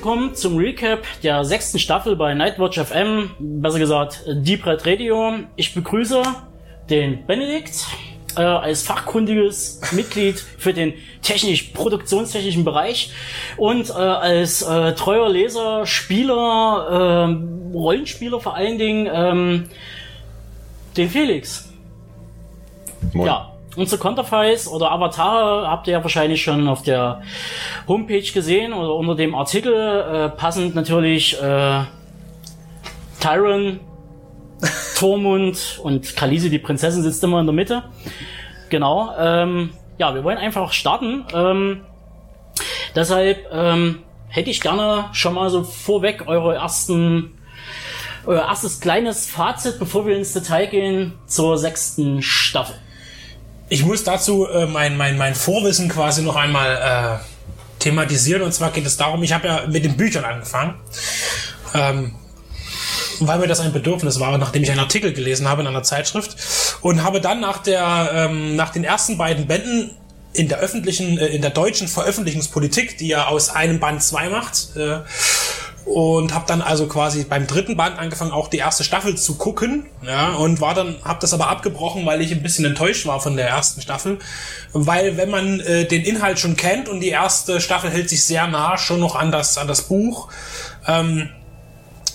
willkommen zum Recap der sechsten Staffel bei Nightwatch FM, besser gesagt Deep Red Radio. Ich begrüße den Benedikt äh, als fachkundiges Mitglied für den technisch-produktionstechnischen Bereich und äh, als äh, treuer Leser, Spieler, äh, Rollenspieler vor allen Dingen ähm, den Felix. Moin. Ja, Unsere Konterfeis oder Avatare habt ihr ja wahrscheinlich schon auf der Homepage gesehen oder unter dem Artikel. Äh, passend natürlich äh, Tyron, Tormund und Kalisi, die Prinzessin, sitzt immer in der Mitte. Genau. Ähm, ja, wir wollen einfach starten. Ähm, deshalb ähm, hätte ich gerne schon mal so vorweg eure ersten euer erstes kleines Fazit, bevor wir ins Detail gehen zur sechsten Staffel. Ich muss dazu äh, mein, mein, mein Vorwissen quasi noch einmal äh, thematisieren. Und zwar geht es darum, ich habe ja mit den Büchern angefangen. Ähm, weil mir das ein Bedürfnis war, nachdem ich einen Artikel gelesen habe in einer Zeitschrift und habe dann nach der ähm, nach den ersten beiden Bänden in der öffentlichen äh, in der deutschen Veröffentlichungspolitik, die ja aus einem Band zwei macht, äh, und habe dann also quasi beim dritten Band angefangen auch die erste Staffel zu gucken ja und war dann habe das aber abgebrochen weil ich ein bisschen enttäuscht war von der ersten Staffel weil wenn man äh, den Inhalt schon kennt und die erste Staffel hält sich sehr nah schon noch an das an das Buch ähm,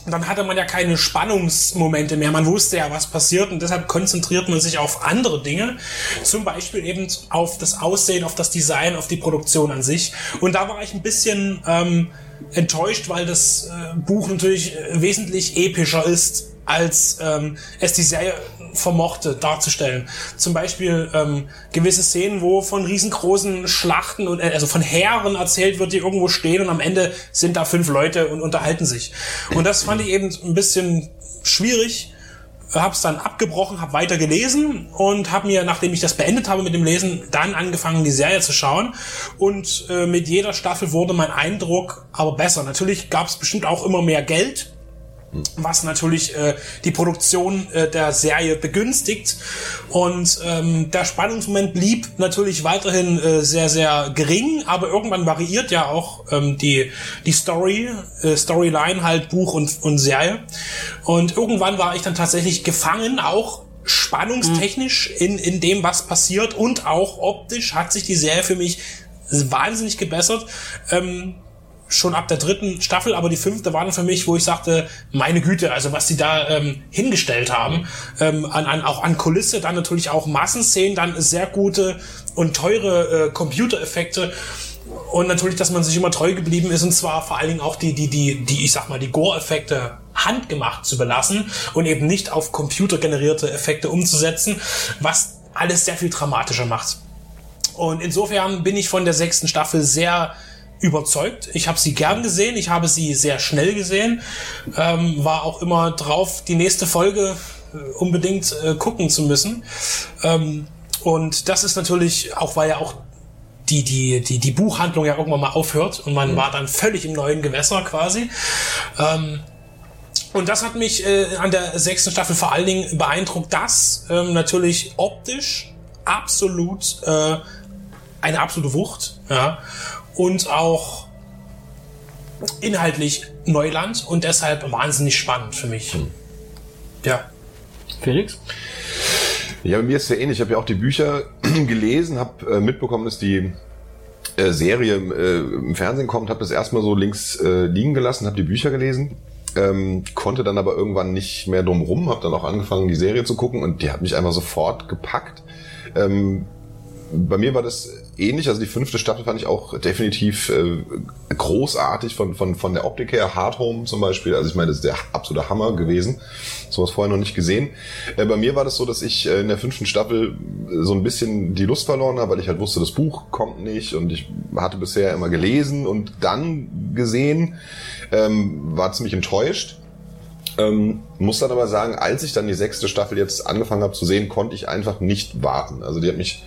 dann hatte man ja keine Spannungsmomente mehr. Man wusste ja, was passiert und deshalb konzentriert man sich auf andere Dinge. Zum Beispiel eben auf das Aussehen, auf das Design, auf die Produktion an sich. Und da war ich ein bisschen ähm, enttäuscht, weil das äh, Buch natürlich äh, wesentlich epischer ist, als ähm, es die Serie vermochte darzustellen. Zum Beispiel ähm, gewisse Szenen, wo von riesengroßen Schlachten und äh, also von Heeren erzählt wird, die irgendwo stehen und am Ende sind da fünf Leute und unterhalten sich. Und das fand ich eben ein bisschen schwierig habe es dann abgebrochen, habe weiter gelesen und habe mir, nachdem ich das beendet habe mit dem Lesen, dann angefangen, die Serie zu schauen. Und äh, mit jeder Staffel wurde mein Eindruck aber besser. Natürlich gab es bestimmt auch immer mehr Geld was natürlich äh, die Produktion äh, der Serie begünstigt. Und ähm, der Spannungsmoment blieb natürlich weiterhin äh, sehr, sehr gering, aber irgendwann variiert ja auch ähm, die, die Story, äh, Storyline halt Buch und, und Serie. Und irgendwann war ich dann tatsächlich gefangen, auch spannungstechnisch in, in dem, was passiert und auch optisch hat sich die Serie für mich wahnsinnig gebessert. Ähm, schon ab der dritten Staffel, aber die fünfte war dann für mich, wo ich sagte, meine Güte, also was sie da ähm, hingestellt haben, ähm, an, an, auch an Kulisse, dann natürlich auch Massenszenen, dann sehr gute und teure äh, Computereffekte und natürlich, dass man sich immer treu geblieben ist und zwar vor allen Dingen auch die, die, die, die, ich sag mal, die Gore-Effekte handgemacht zu belassen und eben nicht auf computergenerierte Effekte umzusetzen, was alles sehr viel dramatischer macht. Und insofern bin ich von der sechsten Staffel sehr überzeugt. Ich habe sie gern gesehen, ich habe sie sehr schnell gesehen, ähm, war auch immer drauf, die nächste Folge äh, unbedingt äh, gucken zu müssen. Ähm, und das ist natürlich auch, weil ja auch die, die, die, die Buchhandlung ja irgendwann mal aufhört und man mhm. war dann völlig im neuen Gewässer quasi. Ähm, und das hat mich äh, an der sechsten Staffel vor allen Dingen beeindruckt, dass ähm, natürlich optisch absolut äh, eine absolute Wucht, ja und auch inhaltlich Neuland und deshalb wahnsinnig spannend für mich. Hm. Ja. Felix? Ja, bei mir ist es ja ähnlich. Ich habe ja auch die Bücher gelesen, habe äh, mitbekommen, dass die äh, Serie äh, im Fernsehen kommt, habe das erstmal so links äh, liegen gelassen, habe die Bücher gelesen, ähm, konnte dann aber irgendwann nicht mehr drum rum, habe dann auch angefangen, die Serie zu gucken und die hat mich einfach sofort gepackt. Ähm, bei mir war das ähnlich. Also die fünfte Staffel fand ich auch definitiv äh, großartig von, von, von der Optik her. Hard Home zum Beispiel. Also ich meine, das ist der absolute Hammer gewesen. Sowas vorher noch nicht gesehen. Äh, bei mir war das so, dass ich äh, in der fünften Staffel so ein bisschen die Lust verloren habe, weil ich halt wusste, das Buch kommt nicht und ich hatte bisher immer gelesen und dann gesehen, ähm, war ziemlich enttäuscht. Ähm, muss dann aber sagen, als ich dann die sechste Staffel jetzt angefangen habe zu sehen, konnte ich einfach nicht warten. Also die hat mich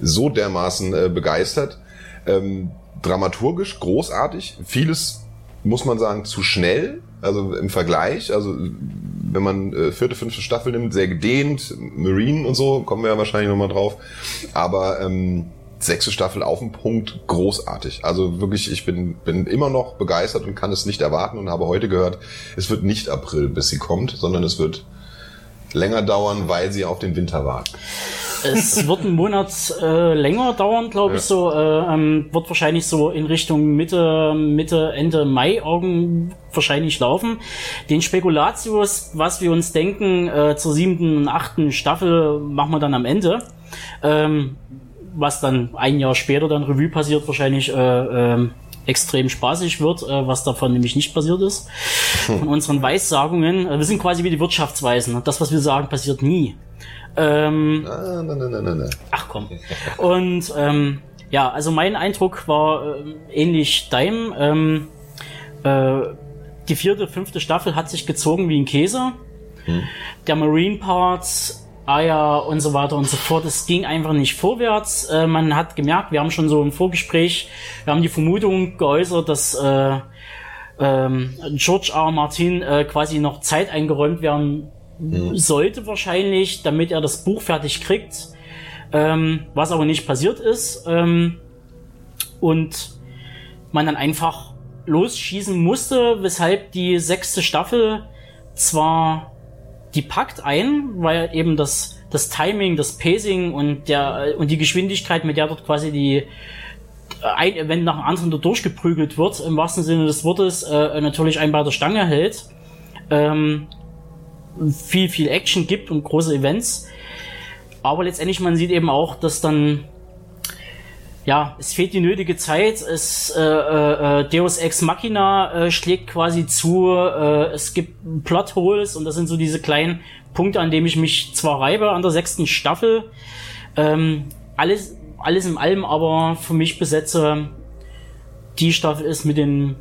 so dermaßen äh, begeistert. Ähm, dramaturgisch großartig. Vieles muss man sagen zu schnell. Also im Vergleich. Also wenn man äh, vierte, fünfte Staffel nimmt, sehr gedehnt, Marine und so, kommen wir ja wahrscheinlich nochmal drauf. Aber ähm, sechste Staffel auf den Punkt großartig. Also wirklich, ich bin, bin immer noch begeistert und kann es nicht erwarten und habe heute gehört, es wird nicht April, bis sie kommt, sondern es wird länger dauern, weil sie auf den Winter warten. Es wird einen Monat äh, länger dauern, glaube ja. ich, so. Äh, ähm, wird wahrscheinlich so in Richtung Mitte, Mitte, Ende Mai irgend wahrscheinlich laufen. Den Spekulatius, was wir uns denken, äh, zur siebten und achten Staffel machen wir dann am Ende. Ähm, was dann ein Jahr später dann Revue passiert, wahrscheinlich äh, äh, extrem spaßig wird, äh, was davon nämlich nicht passiert ist. Hm. Von unseren Weissagungen. Äh, wir sind quasi wie die Wirtschaftsweisen. Das, was wir sagen, passiert nie. Ähm, na, na, na, na, na. Ach komm. Und ähm, ja, also mein Eindruck war äh, ähnlich deinem. Ähm, äh, die vierte, fünfte Staffel hat sich gezogen wie ein Käse. Hm. Der Marine Part Aya und so weiter und so fort. Es ging einfach nicht vorwärts. Äh, man hat gemerkt, wir haben schon so im Vorgespräch, wir haben die Vermutung geäußert, dass äh, ähm, George R. Martin äh, quasi noch Zeit eingeräumt werden mhm. sollte wahrscheinlich, damit er das Buch fertig kriegt. Ähm, was aber nicht passiert ist. Ähm, und man dann einfach losschießen musste, weshalb die sechste Staffel zwar die packt ein, weil eben das, das Timing, das Pacing und der, und die Geschwindigkeit, mit der dort quasi die, ein Event nach dem anderen durchgeprügelt wird, im wahrsten Sinne des Wortes, äh, natürlich einen bei der Stange hält. Ähm, viel, viel Action gibt und große Events. Aber letztendlich, man sieht eben auch, dass dann ja, es fehlt die nötige Zeit. Es äh, äh, äh, Deus Ex Machina äh, schlägt quasi zu. Äh, es gibt Plotholes und das sind so diese kleinen Punkte, an denen ich mich zwar reibe an der sechsten Staffel. Ähm, alles, alles in allem aber für mich besetze die Staffel ist mit den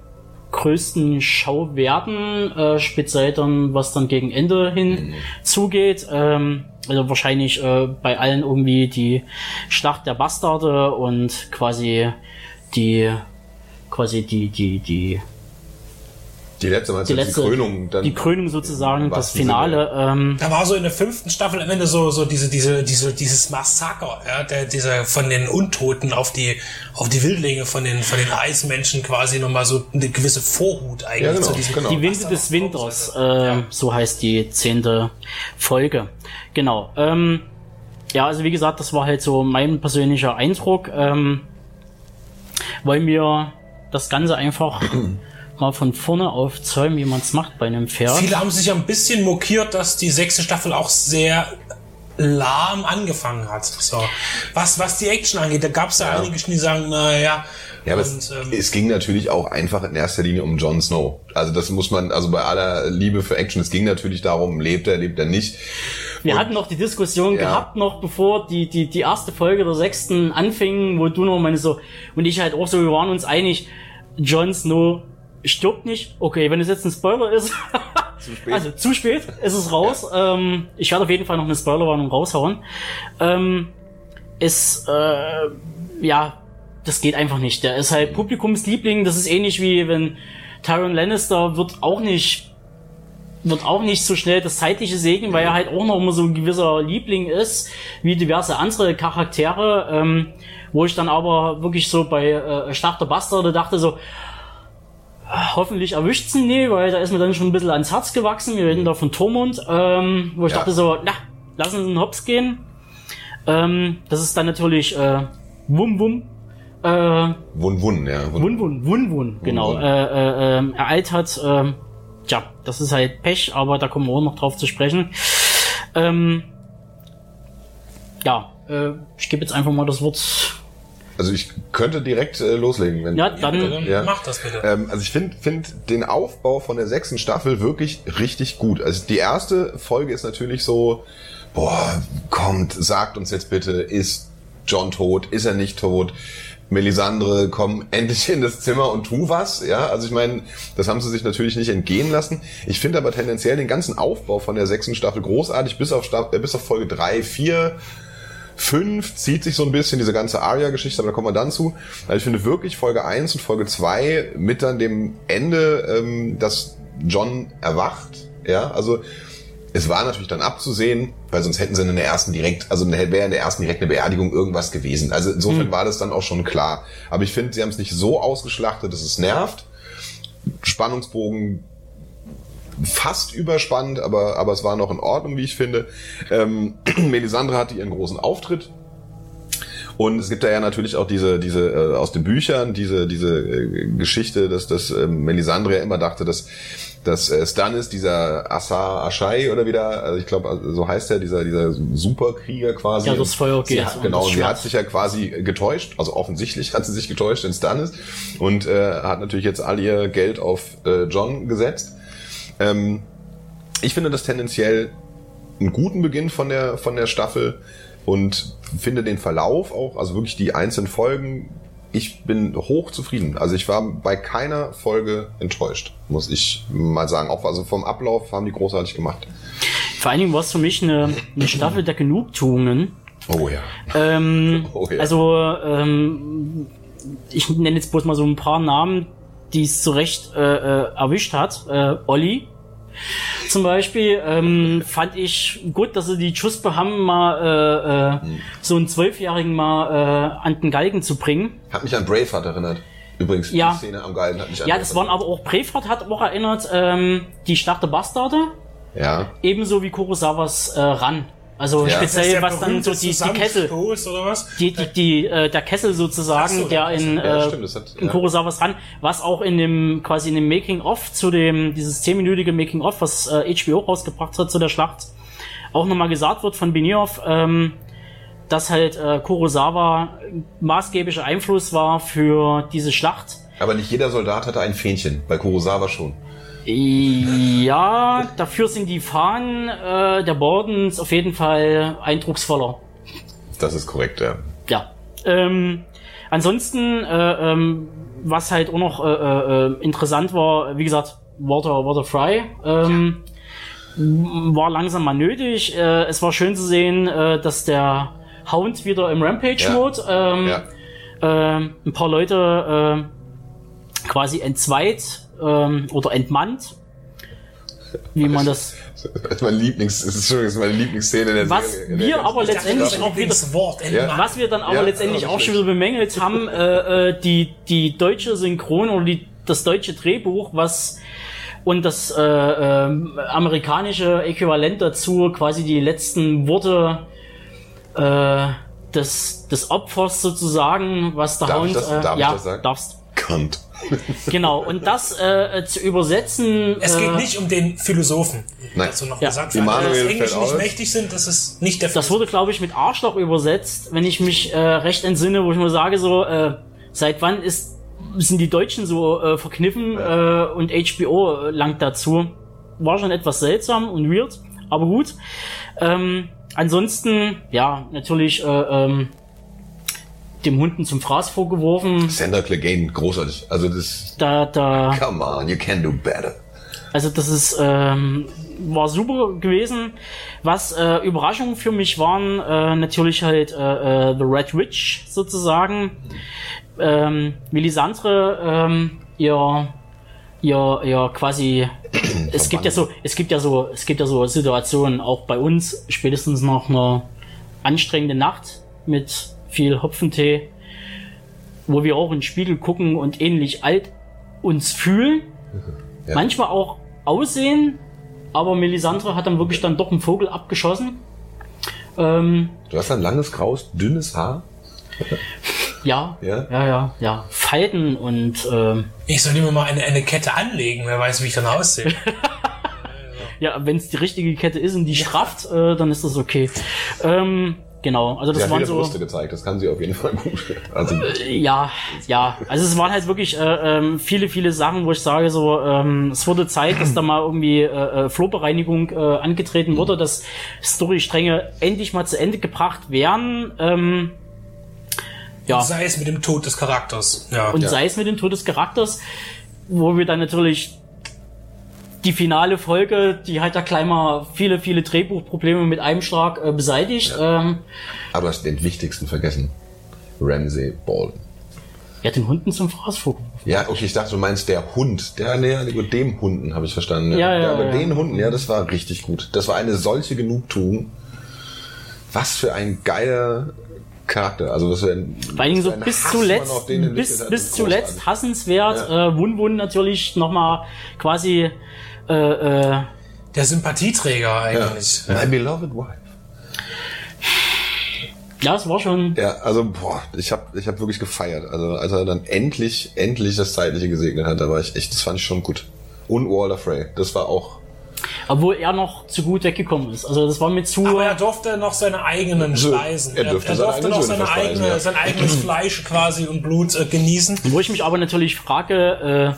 größten Schauwerten, äh, speziell dann, was dann gegen Ende hin mhm. zugeht. Ähm, also wahrscheinlich äh, bei allen irgendwie die Schlacht der Bastarde und quasi die quasi die die die die letzte, meinst die, letzte, die Krönung, dann die Krönung sozusagen, das Finale. Ähm, da war so in der fünften Staffel am Ende so so diese diese diese dieses Massaker, ja, der dieser von den Untoten auf die auf die Wildlinge von den von den Eismenschen quasi nochmal so eine gewisse Vorhut eigentlich ja, genau, zu diesem genau. Die Winde des Winters, äh, ja. so heißt die zehnte Folge. Genau. Ähm, ja, also wie gesagt, das war halt so mein persönlicher Eindruck, ähm, weil mir das Ganze einfach mal von vorne aufzäumen, wie man es macht bei einem Pferd. Viele haben sich ein bisschen mokiert, dass die sechste Staffel auch sehr lahm angefangen hat. So. Was, was die Action angeht, da gab es ja, ja, einige, die sagen, naja. Ja, aber und, es, ähm, es, ging natürlich auch einfach in erster Linie um Jon Snow. Also das muss man, also bei aller Liebe für Action, es ging natürlich darum, lebt er, lebt er nicht. Wir und, hatten noch die Diskussion ja. gehabt, noch bevor die, die, die erste Folge der sechsten anfing, wo du noch meine so, und ich halt auch so, wir waren uns einig, Jon Snow stirbt nicht. Okay, wenn es jetzt ein Spoiler ist, zu spät. also zu spät, ist es raus. Ja. Ähm, ich werde auf jeden Fall noch eine Spoilerwarnung raushauen. Ähm, ist, äh, ja, das geht einfach nicht. Der ist halt Publikumsliebling. Das ist ähnlich wie wenn Tyron Lannister wird auch nicht wird auch nicht so schnell das zeitliche segnen, weil er halt auch noch immer so ein gewisser Liebling ist, wie diverse andere Charaktere, ähm, wo ich dann aber wirklich so bei äh, der Bastarde dachte so, Hoffentlich erwischt sie nie, weil da ist mir dann schon ein bisschen ans Herz gewachsen. Wir reden da von Tormund, ähm, wo ich ja. dachte so, na, lassen Sie einen Hops gehen. Ähm, das ist dann natürlich äh, Wum Wum. Äh, Wun Wun, ja. Wun Wun, Wun Wun, genau. Wun. Äh, äh, äh, ereilt hat. Äh, tja, das ist halt Pech, aber da kommen wir auch noch drauf zu sprechen. Ähm, ja, äh, ich gebe jetzt einfach mal das Wort also ich könnte direkt äh, loslegen. Wenn, ja, dann ja. mach das bitte. Ähm, also ich finde find den Aufbau von der sechsten Staffel wirklich richtig gut. Also die erste Folge ist natürlich so, boah, kommt, sagt uns jetzt bitte, ist John tot, ist er nicht tot? Melisandre, komm endlich in das Zimmer und tu was. Ja, also ich meine, das haben sie sich natürlich nicht entgehen lassen. Ich finde aber tendenziell den ganzen Aufbau von der sechsten Staffel großartig, bis auf, Staffel, äh, bis auf Folge drei, vier 5 zieht sich so ein bisschen diese ganze Aria-Geschichte, aber da kommen wir dann zu. Also ich finde wirklich Folge 1 und Folge 2 mit dann dem Ende, ähm, dass John erwacht, ja, also es war natürlich dann abzusehen, weil sonst hätten sie in der ersten direkt, also wäre in der ersten direkt eine Beerdigung irgendwas gewesen. Also insofern mhm. war das dann auch schon klar. Aber ich finde, sie haben es nicht so ausgeschlachtet, dass es nervt. Spannungsbogen fast überspannt, aber, aber es war noch in Ordnung, wie ich finde. Ähm, Melisandre hatte ihren großen Auftritt. Und es gibt da ja natürlich auch diese, diese äh, aus den Büchern, diese, diese äh, Geschichte, dass, dass äh, Melisandre ja immer dachte, dass, dass äh, Stannis, dieser Assar Ashai oder wieder, also ich glaube, also so heißt er, dieser, dieser Superkrieger quasi. Ja, das Feuer geht. Sie, genau, sie hat sich ja quasi getäuscht, also offensichtlich hat sie sich getäuscht in Stannis und äh, hat natürlich jetzt all ihr Geld auf äh, John gesetzt. Ähm, ich finde das tendenziell einen guten Beginn von der, von der Staffel und finde den Verlauf auch, also wirklich die einzelnen Folgen, ich bin hoch zufrieden. Also ich war bei keiner Folge enttäuscht, muss ich mal sagen. Auch also vom Ablauf haben die großartig gemacht. Vor allen Dingen war es für mich eine, eine Staffel der Genugtuungen. Oh ja. Ähm, oh ja. Also ähm, ich nenne jetzt bloß mal so ein paar Namen, die es zu Recht äh, äh, erwischt hat. Äh, Olli zum Beispiel ähm, fand ich gut, dass sie die Chuspe haben, mal äh, äh, so einen Zwölfjährigen mal äh, an den Galgen zu bringen. Hat mich an Braveheart erinnert. Übrigens, ja. die Szene am Galgen hat mich an Ja, das waren aber auch Braveheart hat auch erinnert, ähm, die der Bastarde. Ja. Ebenso wie Kurosawas äh, Ran. Also ja. speziell was dann so die, die Kessel, oder was? die die, die äh, der Kessel sozusagen, so, der in, ja, äh, hat, in Kurosawas ran, was auch in dem quasi in dem Making of zu dem dieses zehnminütige Making of, was äh, HBO rausgebracht hat zu der Schlacht, auch nochmal gesagt wird von Benioff, ähm, dass halt äh, Kurosawa maßgeblicher Einfluss war für diese Schlacht. Aber nicht jeder Soldat hatte ein Fähnchen, bei Kurosawa schon. Ja, dafür sind die Fahnen äh, der Bordens auf jeden Fall eindrucksvoller. Das ist korrekt, ja. Ja. Ähm, ansonsten, äh, ähm, was halt auch noch äh, äh, interessant war, wie gesagt, Water, Water Fry. Ähm, war langsam mal nötig. Äh, es war schön zu sehen, äh, dass der Hound wieder im Rampage-Mode ja. ähm, ja. äh, ein paar Leute äh, quasi entzweit ähm, oder entmannt. Wie man das. Das ist mein Lieblings, das ist, meine Lieblingsszene in der Was Serie. wir aber letztendlich auch wieder, ja. was wir dann aber ja, letztendlich auch schon wieder bemängelt haben, äh, äh, die, die deutsche Synchron oder die, das deutsche Drehbuch, was und das äh, äh, amerikanische Äquivalent dazu, quasi die letzten Worte äh, des, des Opfers sozusagen, was der darf Hound, das, äh, darf ja, ich das sagen? darfst. Kant. genau, und das äh, zu übersetzen. Es geht äh, nicht um den Philosophen, Nein. dazu noch Ja. gesagt Die wird. Manuel Dass fällt Englisch nicht aus. mächtig sind, das ist nicht der Das wurde, glaube ich, mit Arschloch übersetzt, wenn ich mich äh, recht entsinne, wo ich nur sage, so, äh, seit wann ist, sind die Deutschen so äh, verkniffen äh, und HBO langt dazu. War schon etwas seltsam und weird, aber gut. Ähm, ansonsten, ja, natürlich äh, ähm, dem Hunden zum Fraß vorgeworfen. Sander Clegane, großartig. Also das, Da, da, come on, you can do better. Also das ist ähm, war super gewesen. Was äh, Überraschungen für mich waren, äh, natürlich halt äh, äh, The Red Witch sozusagen. Ähm, Melisandre, ähm, ihr, ihr, ihr quasi. es gibt ja so, es gibt ja so, es gibt ja so Situationen auch bei uns spätestens nach einer anstrengenden Nacht mit viel Hopfentee, wo wir auch in den Spiegel gucken und ähnlich alt uns fühlen Ja. manchmal auch aussehen, aber Melisandre hat dann wirklich dann doch einen Vogel abgeschossen. Ähm, Du hast ein langes, graues, dünnes Haar. ja, Ja? ja, ja, ja. Falten und ähm, Ich soll mir mal eine, eine Kette anlegen, wer weiß, wie ich dann aussehe. ja, wenn es die richtige Kette ist und die strafft, äh, dann ist das okay. Ähm, genau, also das Sie hat waren viele so. Brüste gezeigt, das kann sie auf jeden Fall gut. Also, Ja, ja. Also es waren halt wirklich äh, ähm, viele, viele Sachen, wo ich sage, so, ähm, es wurde Zeit, dass da mal irgendwie äh, äh, Flohbereinigung äh, angetreten wurde, dass Storystränge endlich mal zu Ende gebracht werden. Ähm, ja. Sei es mit dem Tod des Charakters. Ja. und Ja. sei es mit dem Tod des Charakters, wo wir dann natürlich die finale Folge, die hat ja gleich mal viele, viele Drehbuchprobleme mit einem Schlag äh, beseitigt. Ja. Ähm, aber du hast den wichtigsten vergessen. Ramsey Bolton. Ja, den Hunden zum Fraß vorgeworfen. Ja, okay, ich dachte, du meinst der Hund. Der, nee, mit dem Hunden habe ich verstanden. Ja, ja, ja, aber ja. den Hunden, ja, das war richtig gut. Das war eine solche Genugtuung. Was für ein geiler Charakter. Also was für ein, Vor allen Dingen so bis Hass zuletzt, bis, hat, bis zuletzt hassenswert. Äh, Wun Wun natürlich nochmal quasi äh, äh, Der Sympathieträger eigentlich. My beloved wife. ja, es war schon. Ja, also boah, ich habe ich hab wirklich gefeiert. Also als er dann endlich, endlich das Zeitliche gesegnet hat, da war ich echt, das fand ich schon gut. Und Walter Frey, das war auch. Obwohl er noch zu gut weggekommen ist. Also das war mir zu. Aber er durfte noch seine eigenen Speisen. er dürfte er seine durfte noch seine eigene, ja. sein eigenes Fleisch quasi und Blut äh, genießen. Wo ich mich aber natürlich frage,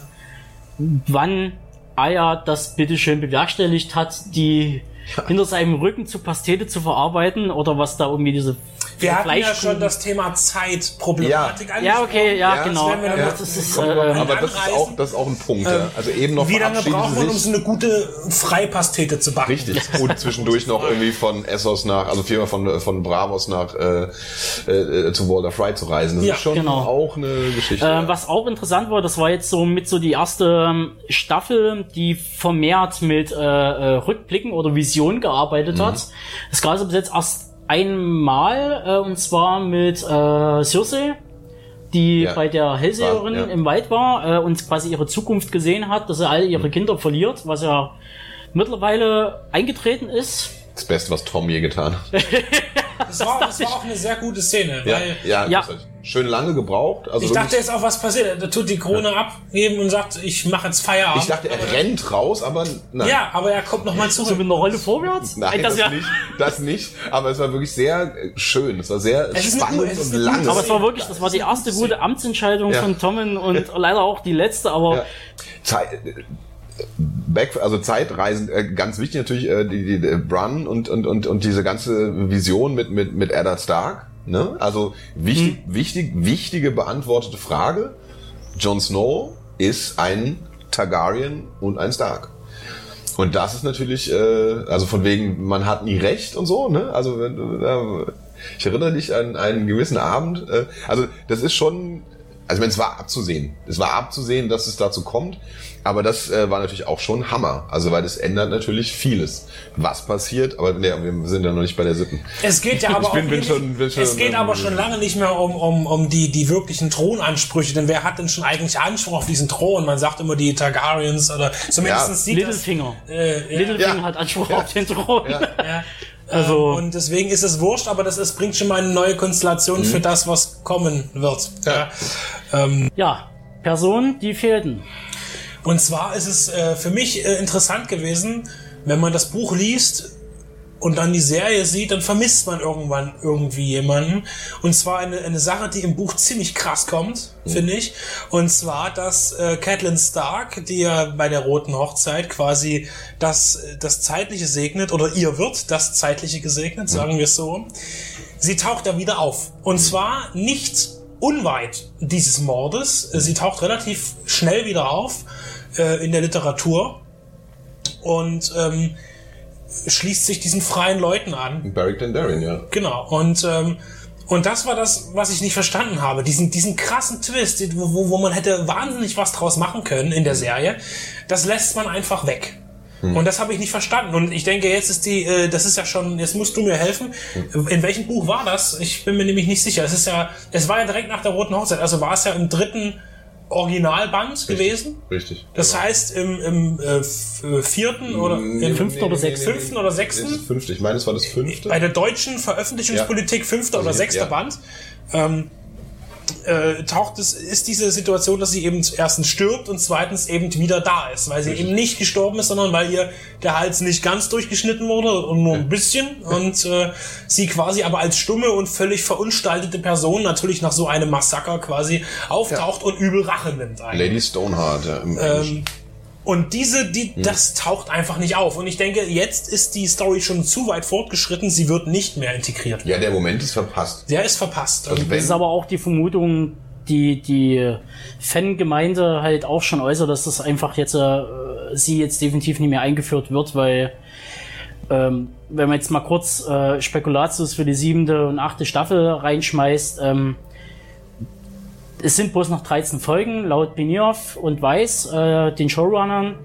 äh, wann Aya das bitteschön bewerkstelligt hat, die hinter seinem Rücken zu Pastete zu verarbeiten oder was da irgendwie diese Wir hatten ja schon das Thema Zeitproblematik Ja, okay, ja, Ja, genau. das wir Ja. Das ist, äh, Aber das ist auch, das ist auch ein Punkt. ja. Also eben noch Wie lange braucht man, um so eine gute Freipastete zu backen? Richtig. Und zwischendurch noch irgendwie von Essos nach, also vielmehr von, von Bravos nach äh, äh, zu Walter Fry zu reisen. Das Ja, ist schon genau. auch eine Geschichte. Äh, was auch interessant war, das war jetzt so mit so die erste ähm, Staffel, die vermehrt mit äh, äh, Rückblicken oder Visionen gearbeitet hat. Das gab es bis jetzt erst einmal, äh, und zwar mit äh, Cersei, die Ja. bei der Hellseherin ja. im Wald war äh, und quasi ihre Zukunft gesehen hat, dass sie all ihre Kinder verliert, was ja mittlerweile eingetreten ist. das Beste, was Tom je getan hat. Das war, das war auch eine sehr gute Szene, Ja, weil ja, Ja. das hat schön lange gebraucht. Also ich dachte jetzt auch, was passiert. Er tut die Krone abgeben und sagt, ich mache jetzt Feierabend. ich dachte, er rennt raus, aber nein. ja, aber er kommt nochmal So zurück. mit einer Rolle vorwärts? Nein, Ey, das, ja- nicht, das nicht. Aber es war wirklich sehr äh, schön. Es war sehr Es eine spannend ist und eine lang. Aber es war wirklich, das war die erste gute Amtsentscheidung Ja. von Tommen und leider auch die letzte, aber Ja. Zeit, äh, Back, also Zeitreisen, äh, ganz wichtig natürlich, äh, die, die, die Brun und, und, und, und diese ganze Vision mit, mit, mit Eddard Stark. Ne? Also wichtig, wichtig, wichtige beantwortete Frage. Jon Snow ist ein Targaryen und ein Stark. Und das ist natürlich, äh, also von wegen, man hat nie recht und so, ne? Also da, ich erinnere dich an einen gewissen Abend, äh, also das ist schon, also ich meine, es war abzusehen. Es war abzusehen, dass es dazu kommt, aber das äh, war natürlich auch schon Hammer. Also weil das ändert natürlich vieles. Was passiert, aber ne, wir sind ja noch nicht bei der Sippen. Es geht ja aber Ich bin- auch bin nicht, schon- bin schon, es geht aber schon lange nicht mehr um, um, um die, die wirklichen Thronansprüche, denn wer hat denn schon eigentlich Anspruch auf diesen Thron? Man sagt immer die Targaryens oder zumindest Ja. sieht Littlefinger. äh, ja, Littlefinger Ja. hat Anspruch auf den Thron. Ja. Also- Ähm, und deswegen ist es wurscht, aber das, es bringt schon mal eine neue Konstellation für das, was kommen wird. Mhm. Ja. Ähm, Ja, Personen, die fehlten. Und zwar ist es äh, für mich äh, interessant gewesen, wenn man das Buch liest und dann die Serie sieht, dann vermisst man irgendwann irgendwie jemanden. Und zwar eine, eine Sache, die im Buch ziemlich krass kommt, finde ich. Und zwar, dass äh, Catelyn Stark, die ja bei der Roten Hochzeit quasi das, das Zeitliche segnet, oder ihr wird das Zeitliche gesegnet, sagen wir es so, sie taucht da wieder auf. Und zwar nicht unweit dieses Mordes. Sie taucht relativ schnell wieder auf äh, in der Literatur und ähm, schließt sich diesen freien Leuten an. Barrick Dondarrion, ja. Genau. Und ähm, und das war das, was ich nicht verstanden habe. Diesen, diesen krassen Twist, wo, wo- man hätte wahnsinnig was draus machen können in der Serie, das lässt man einfach weg. Und das habe ich nicht verstanden. Und ich denke, jetzt ist die, äh, das ist ja schon, jetzt musst du mir helfen. In welchem Buch war das? Ich bin mir nämlich nicht sicher. Es ist ja, es war ja direkt nach der Roten Hochzeit. Also war es ja im dritten Originalband gewesen. Richtig. Das heißt, im, im äh, äh, vierten oder im fünften oder sechsten? Fünften oder sechsten? Fünfte. Ich meine, es war das fünfte. bei der deutschen Veröffentlichungspolitik fünfter oder Also, sechster ja. Band ähm, äh, taucht es ist diese Situation, dass sie eben erstens stirbt und zweitens eben wieder da ist, weil sie eben nicht gestorben ist, sondern weil ihr der Hals nicht ganz durchgeschnitten wurde und nur ein bisschen und äh, sie quasi aber als stumme und völlig verunstaltete Person natürlich nach so einem Massaker quasi auftaucht und übel Rache nimmt eigentlich. Lady Stoneheart, ja. Ähm, und diese, die, das taucht einfach nicht auf. Und ich denke, jetzt ist die Story schon zu weit fortgeschritten. Sie wird nicht mehr integriert. ja, der Moment ist verpasst. Der ist verpasst. Also Und Das ist aber auch die Vermutung, die die Fangemeinde halt auch schon äußert, dass das einfach jetzt äh, sie jetzt definitiv nicht mehr eingeführt wird, weil ähm, wenn man jetzt mal kurz äh, Spekulatius für die siebente und achte Staffel reinschmeißt, ähm, es sind bloß noch 13 Folgen, laut Benioff und Weiss, äh, den Showrunnern.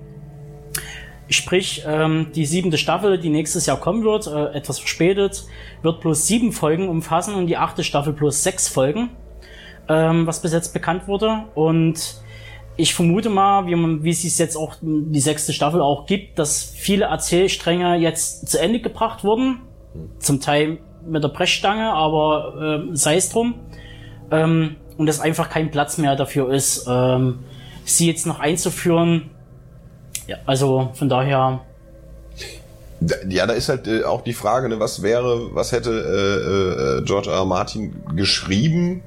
Sprich, ähm, die siebente Staffel, die nächstes Jahr kommen wird, äh, etwas verspätet, wird bloß sieben Folgen umfassen und die achte Staffel bloß sechs Folgen, ähm, was bis jetzt bekannt wurde. Und ich vermute mal, wie, man, wie es sich jetzt auch die sechste Staffel auch gibt, dass viele Erzählstränge jetzt zu Ende gebracht wurden. Zum Teil mit der Brechstange, aber äh, sei es drum. Ähm, und es einfach kein Platz mehr dafür ist, ähm, sie jetzt noch einzuführen. Ja, also von daher. Ja, da ist halt äh, auch die Frage, ne, was wäre, was hätte äh, äh, George R. R. Martin geschrieben,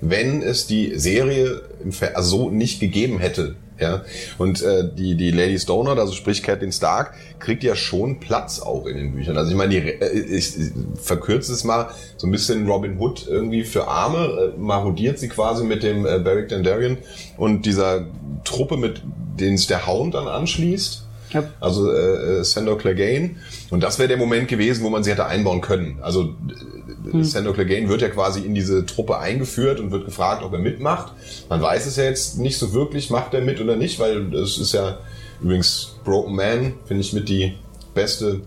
wenn es die Serie im also so nicht gegeben hätte. Ja, und äh, die die Lady Stoner, also sprich Catelyn Stark, kriegt ja schon Platz auch in den Büchern. Also ich meine, die, äh, ich, ich verkürze es mal so ein bisschen Robin Hood irgendwie für Arme, äh, marodiert sie quasi mit dem äh, Beric Dondarrion und dieser Truppe, mit denen sich der Hound dann anschließt. Ja. Also äh, äh Sandor Clegane. Und das wäre der Moment gewesen, wo man sie hätte einbauen können. Also hm. Sandor Clegane wird ja quasi in diese Truppe eingeführt und wird gefragt, ob er mitmacht. Man weiß es ja jetzt nicht so wirklich, macht er mit oder nicht, weil es ist ja übrigens Broken Man, finde ich mit die beste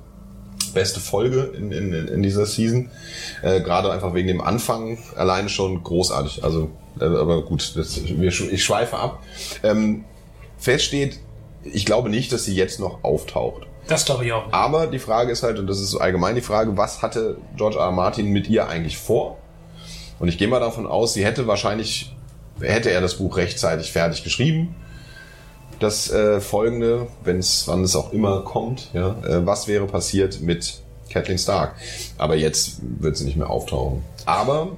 beste Folge in, in, in dieser Season. Äh, Gerade einfach wegen dem Anfang alleine schon großartig. Also, äh, aber gut, das, ich schweife ab. Ähm, fest steht, ich glaube nicht, dass sie jetzt noch auftaucht. Das glaube ich auch. Aber die Frage ist halt, und das ist so allgemein die Frage, was hatte George R. R. Martin mit ihr eigentlich vor? Und ich gehe mal davon aus, sie hätte wahrscheinlich, hätte er das Buch rechtzeitig fertig geschrieben. Das äh, folgende, wenn es, wann es auch immer kommt, ja, äh, was wäre passiert mit Kathleen Stark? Aber jetzt wird sie nicht mehr auftauchen. Aber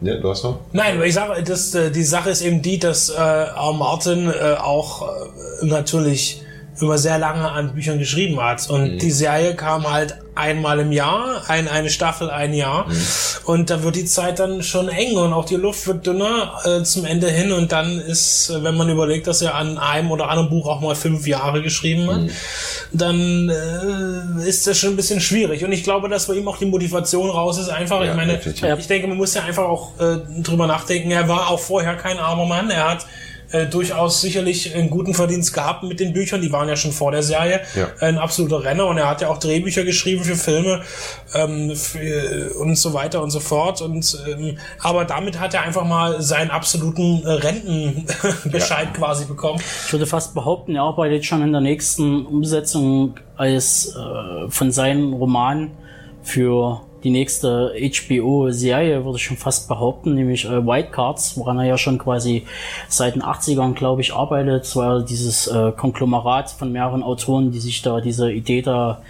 ja, du hast noch? Nein, aber ich sage, das, äh, die Sache ist eben die, dass äh. Martin äh, auch äh, natürlich über sehr lange an Büchern geschrieben hat. Und mhm. die Serie kam halt einmal im Jahr, ein, eine Staffel ein Jahr. Mhm. Und da wird die Zeit dann schon eng und auch die Luft wird dünner äh, zum Ende hin. Und dann ist, wenn man überlegt, dass er an einem oder anderen Buch auch mal fünf Jahre geschrieben hat, mhm. dann äh, ist das schon ein bisschen schwierig. Und ich glaube, dass bei ihm auch die Motivation raus ist. Einfach, ja, ich meine, ich denke, man muss ja einfach auch äh, drüber nachdenken. Er war auch vorher kein armer Mann. Er hat äh, durchaus sicherlich einen guten Verdienst gehabt mit den Büchern. Die waren ja schon vor der Serie ja. ein absoluter Renner und er hat ja auch Drehbücher geschrieben für Filme ähm, für, und so weiter und so fort. Und ähm, aber damit hat er einfach mal seinen absoluten äh, Rentenbescheid ja. quasi bekommen. Ich würde fast behaupten, er arbeitet schon in der nächsten Umsetzung als äh, von seinen Romanen für die nächste HBO-Serie, würde ich schon fast behaupten, nämlich äh, White Cards, woran er ja schon quasi seit den 80ern, glaube ich, arbeitet. Es war dieses äh, Konglomerat von mehreren Autoren, die sich da diese Idee da,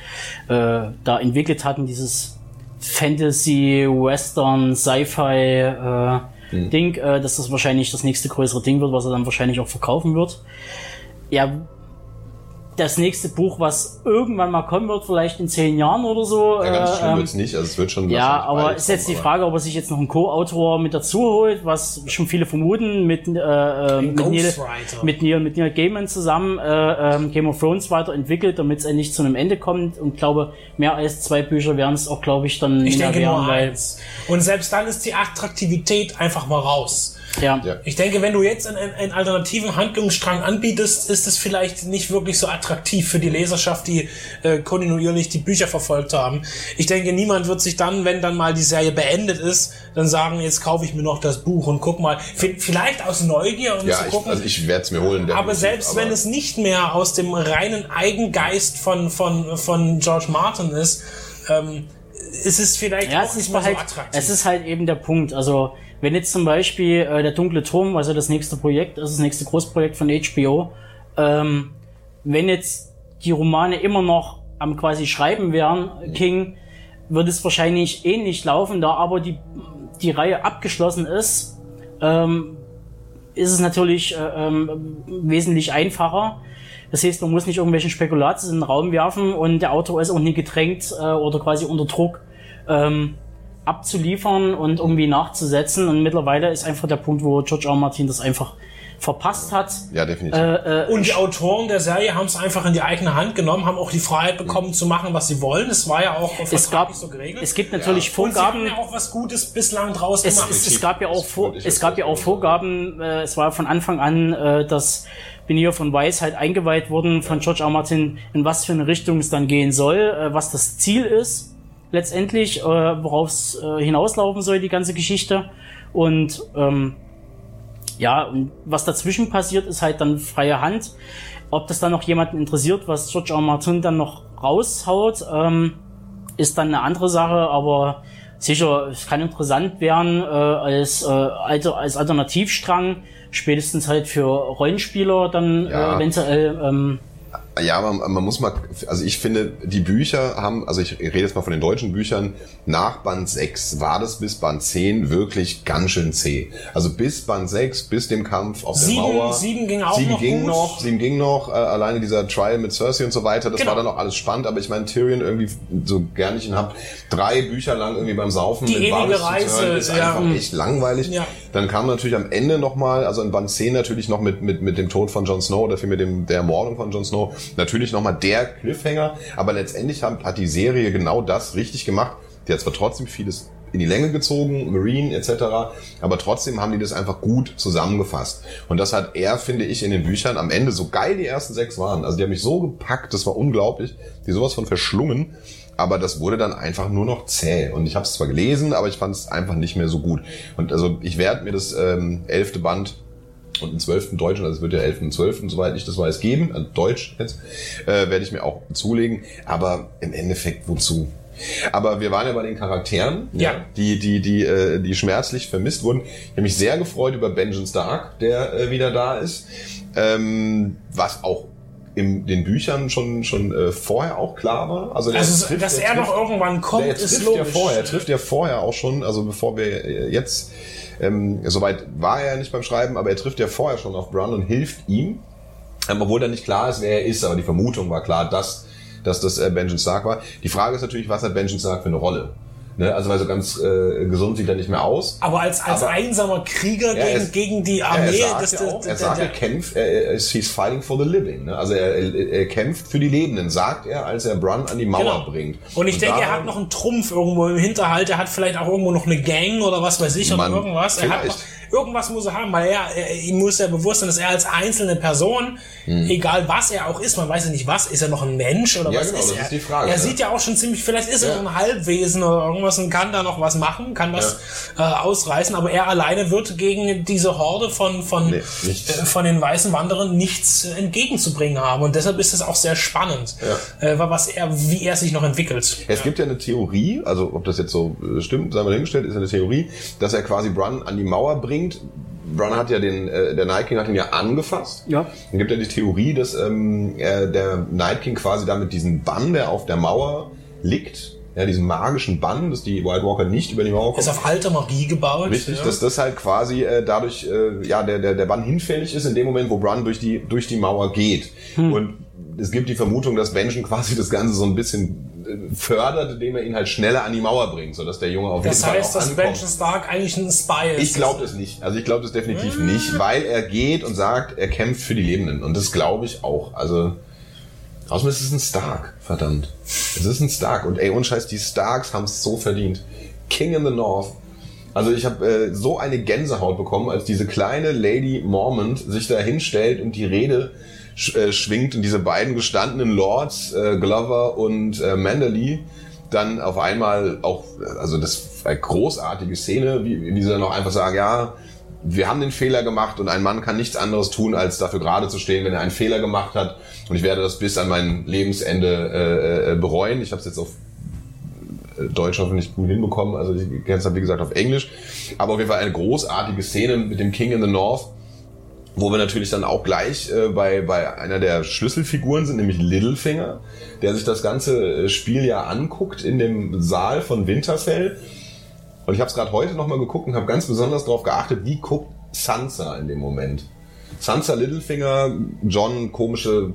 äh, da entwickelt hatten, dieses Fantasy, Western, Sci-Fi äh, mhm. Ding, äh, dass das wahrscheinlich das nächste größere Ding wird, was er dann wahrscheinlich auch verkaufen wird. Ja, das nächste Buch, was irgendwann mal kommen wird, vielleicht in zehn Jahren oder so. Ja, ganz schlimm ähm, wird's nicht, also es wird schon. Ja, aber ist jetzt die Frage, ob er sich jetzt noch einen Co-Autor mit dazu holt, was schon viele vermuten, mit, äh, äh mit, Neil, mit, Neil, mit Neil Gaiman zusammen äh, äh, Game of Thrones weiterentwickelt, damit es endlich zu einem Ende kommt. Und glaube, mehr als zwei Bücher werden es auch, glaube ich, dann ich denke werden, nur eins. Und selbst dann ist die Attraktivität einfach mal raus. Ja. Ich denke, wenn du jetzt einen, einen alternativen Handlungsstrang anbietest, ist es vielleicht nicht wirklich so attraktiv für die Leserschaft, die äh, kontinuierlich die Bücher verfolgt haben. Ich denke, niemand wird sich dann, wenn dann mal die Serie beendet ist, dann sagen, jetzt kaufe ich mir noch das Buch und guck mal. Vielleicht aus Neugier, um ja, zu gucken. Ich, also ich werde es mir holen. Aber selbst aber wenn es nicht mehr aus dem reinen Eigengeist von, von, von George Martin ist, ähm, ist es vielleicht ja, auch nicht mehr halt, so attraktiv. Es ist halt eben der Punkt. Also wenn jetzt zum Beispiel äh, der dunkle Turm, also das nächste Projekt, ist das nächste Großprojekt von HBO, ähm, wenn jetzt die Romane immer noch am quasi Schreiben wären, King, wird es wahrscheinlich ähnlich laufen, da aber die, die Reihe abgeschlossen ist, ähm, ist es natürlich äh, ähm, wesentlich einfacher. Das heißt, man muss nicht irgendwelche Spekulatius in den Raum werfen und der Autor ist auch nie gedrängt äh, oder quasi unter Druck. Ähm, abzuliefern und irgendwie nachzusetzen. Und mittlerweile ist einfach der Punkt, wo George R. Martin das einfach verpasst hat. Ja, definitiv. Äh, äh, Und die Autoren der Serie haben es einfach in die eigene Hand genommen, haben auch die Freiheit bekommen zu machen, was sie wollen. Es war ja auch es gab, so geregelt. es gibt natürlich Und sie haben Vorgaben. ja auch was Gutes bislang draus Es, gemacht. es, es gab ja auch vor, es gab ja auch. Vorgaben. Äh, es war von Anfang an, äh, dass Benioff von Weiss halt eingeweiht wurden von George R. R. Martin, in was für eine Richtung es dann gehen soll, äh, was das Ziel ist letztendlich, äh, worauf es äh, hinauslaufen soll die ganze Geschichte und ähm, ja, und was dazwischen passiert, ist halt dann freie Hand. Ob das dann noch jemanden interessiert, was George R. Martin dann noch raushaut, ähm, ist dann eine andere Sache, aber sicher, es kann interessant werden äh, als, äh, alter, als Alternativstrang, spätestens halt für Rollenspieler dann Ja. äh, eventuell. Ähm, Ja, man, man muss mal, also ich finde, die Bücher haben, also ich rede jetzt mal von den deutschen Büchern, nach Band 6 war das bis Band 10 wirklich ganz schön zäh. Also bis Band 6, bis dem Kampf auf Sieben- der Mauer. sieben ging auch sieben noch ging noch, sieben ging noch, äh, alleine dieser Trial mit Cersei und so weiter, das Genau. war dann auch alles spannend, aber ich meine, Tyrion irgendwie, so gern ich ihn hab, drei Bücher lang irgendwie beim Saufen Die mit ewige Reise, ist ja. einfach echt langweilig. Ja. Dann kam natürlich am Ende nochmal, also in Band 10 natürlich noch mit, mit, mit dem Tod von Jon Snow oder vielmehr dem, der Ermordung von Jon Snow, natürlich nochmal der Cliffhanger, aber letztendlich haben, hat die Serie genau das richtig gemacht. Die hat zwar trotzdem vieles in die Länge gezogen, Marine etc., aber trotzdem haben die das einfach gut zusammengefasst. Und das hat er, finde ich, in den Büchern am Ende, so geil die ersten sechs waren, also die haben mich so gepackt, das war unglaublich, die sowas von verschlungen, aber das wurde dann einfach nur noch zäh. Und ich habe es zwar gelesen, aber ich fand es einfach nicht mehr so gut. Und also ich werde mir das ähm, elfte Band und den zwölften Deutschen, also es wird ja elften und zwölften, soweit ich das weiß, geben, also Deutsch jetzt, äh, werde ich mir auch zulegen. Aber im Endeffekt wozu? Aber wir waren ja bei den Charakteren, Ja. die, die, die, äh, die schmerzlich vermisst wurden. Ich habe mich sehr gefreut über Benjamin Stark, der äh, wieder da ist. Ähm, was auch in den Büchern schon, schon äh, vorher auch klar war. Also, der Also, trifft- dass er noch trifft- irgendwann kommt, der ist logisch. ja vorher, er trifft ja vorher auch schon, also bevor wir äh, jetzt, ähm, soweit war er ja nicht beim Schreiben, aber er trifft ja vorher schon auf Brun und hilft ihm, ähm, obwohl dann nicht klar ist, wer er ist, aber die Vermutung war klar, dass, dass das äh, Benjamin Stark war. Die Frage ist natürlich, was hat Benjamin Stark für eine Rolle? Ne? Also weil so ganz äh, gesund sieht er nicht mehr aus. Aber als, als Aber- einsamer Krieger Ja, gegen, es- gegen die Ja, Armee, er sagt, das, ja auch, er sagt, er der- kämpft, er, er ist, he's fighting for the living. Ne? Also er, er, er kämpft für die Lebenden, sagt er, als er Brun an die Mauer Genau. bringt. Und ich denke, er da- hat noch einen Trumpf irgendwo im Hinterhalt. Er hat vielleicht auch irgendwo noch eine Gang oder was weiß ich oder irgendwas. Er hat noch. Irgendwas muss er haben, weil er, er ihm muss ja bewusst sein, dass er als einzelne Person, egal was er auch ist, man weiß ja nicht was, ist er noch ein Mensch oder Hm. Ja, was genau, ist das er? ist die Frage, er ja. sieht ja auch schon ziemlich, vielleicht ist er Ja. so ein Halbwesen oder irgendwas und kann da noch was machen, kann das äh, ausreißen, aber er alleine wird gegen diese Horde von, von, Nee, äh, von den weißen Wanderern nichts entgegenzubringen haben. Und deshalb ist es auch sehr spannend, äh, was er, wie er sich noch entwickelt. Es gibt ja eine Theorie, also ob das jetzt so äh, stimmt, sei mal dahingestellt, ist eine Theorie, dass er quasi Brun an die Mauer bringt. Brun hat ja den, äh, der Night King hat ihn ja angefasst. Ja. Dann gibt ja die Theorie, dass ähm, er, der Night King quasi damit diesen Bann, der auf der Mauer liegt, ja, diesen magischen Bann, dass die White Walker nicht über die Mauer kommen. Ist auf alte Magie gebaut. Richtig, ja. dass das halt quasi äh, dadurch, äh, ja, der, der, der Bann hinfällig ist in dem Moment, wo Brun durch die, durch die Mauer geht. Hm. Und es gibt die Vermutung, dass Benjen quasi das Ganze so ein bisschen äh, fördert, indem er ihn halt schneller an die Mauer bringt, sodass der Junge auf Das jeden Fall heißt, auch dass ankommt. Benjamin Stark eigentlich ein Spy ist. Ich glaube das nicht. Also ich glaube das definitiv Hm. nicht, weil er geht und sagt, er kämpft für die Lebenden. Und das glaube ich auch. Also außerdem ist es ein Stark, verdammt. Es ist ein Stark. Und ey, ohne Scheiß, die Starks haben es so verdient. King in the North. Also ich habe äh, so eine Gänsehaut bekommen, als diese kleine Lady Mormont sich da hinstellt und die Rede sch äh, schwingt und diese beiden gestandenen Lords, äh, Glover und äh, Manderly, dann auf einmal auch, äh, also das war eine großartige Szene, wie, wie sie dann auch einfach sagen, ja, wir haben den Fehler gemacht und ein Mann kann nichts anderes tun, als dafür gerade zu stehen, wenn er einen Fehler gemacht hat. Und ich werde das bis an mein Lebensende äh, äh, bereuen. Ich habe es jetzt auf äh, Deutsch hoffentlich gut hinbekommen. Also ich kenne es halt wie gesagt auf Englisch. Aber auf jeden Fall eine großartige Szene mit dem King in the North, wo wir natürlich dann auch gleich äh, bei, bei einer der Schlüsselfiguren sind, nämlich Littlefinger, der sich das ganze äh, Spiel ja anguckt in dem Saal von Winterfell. Und ich habe es gerade heute nochmal geguckt und habe ganz besonders darauf geachtet, wie guckt Sansa in dem Moment. Sansa Littlefinger, John, komische,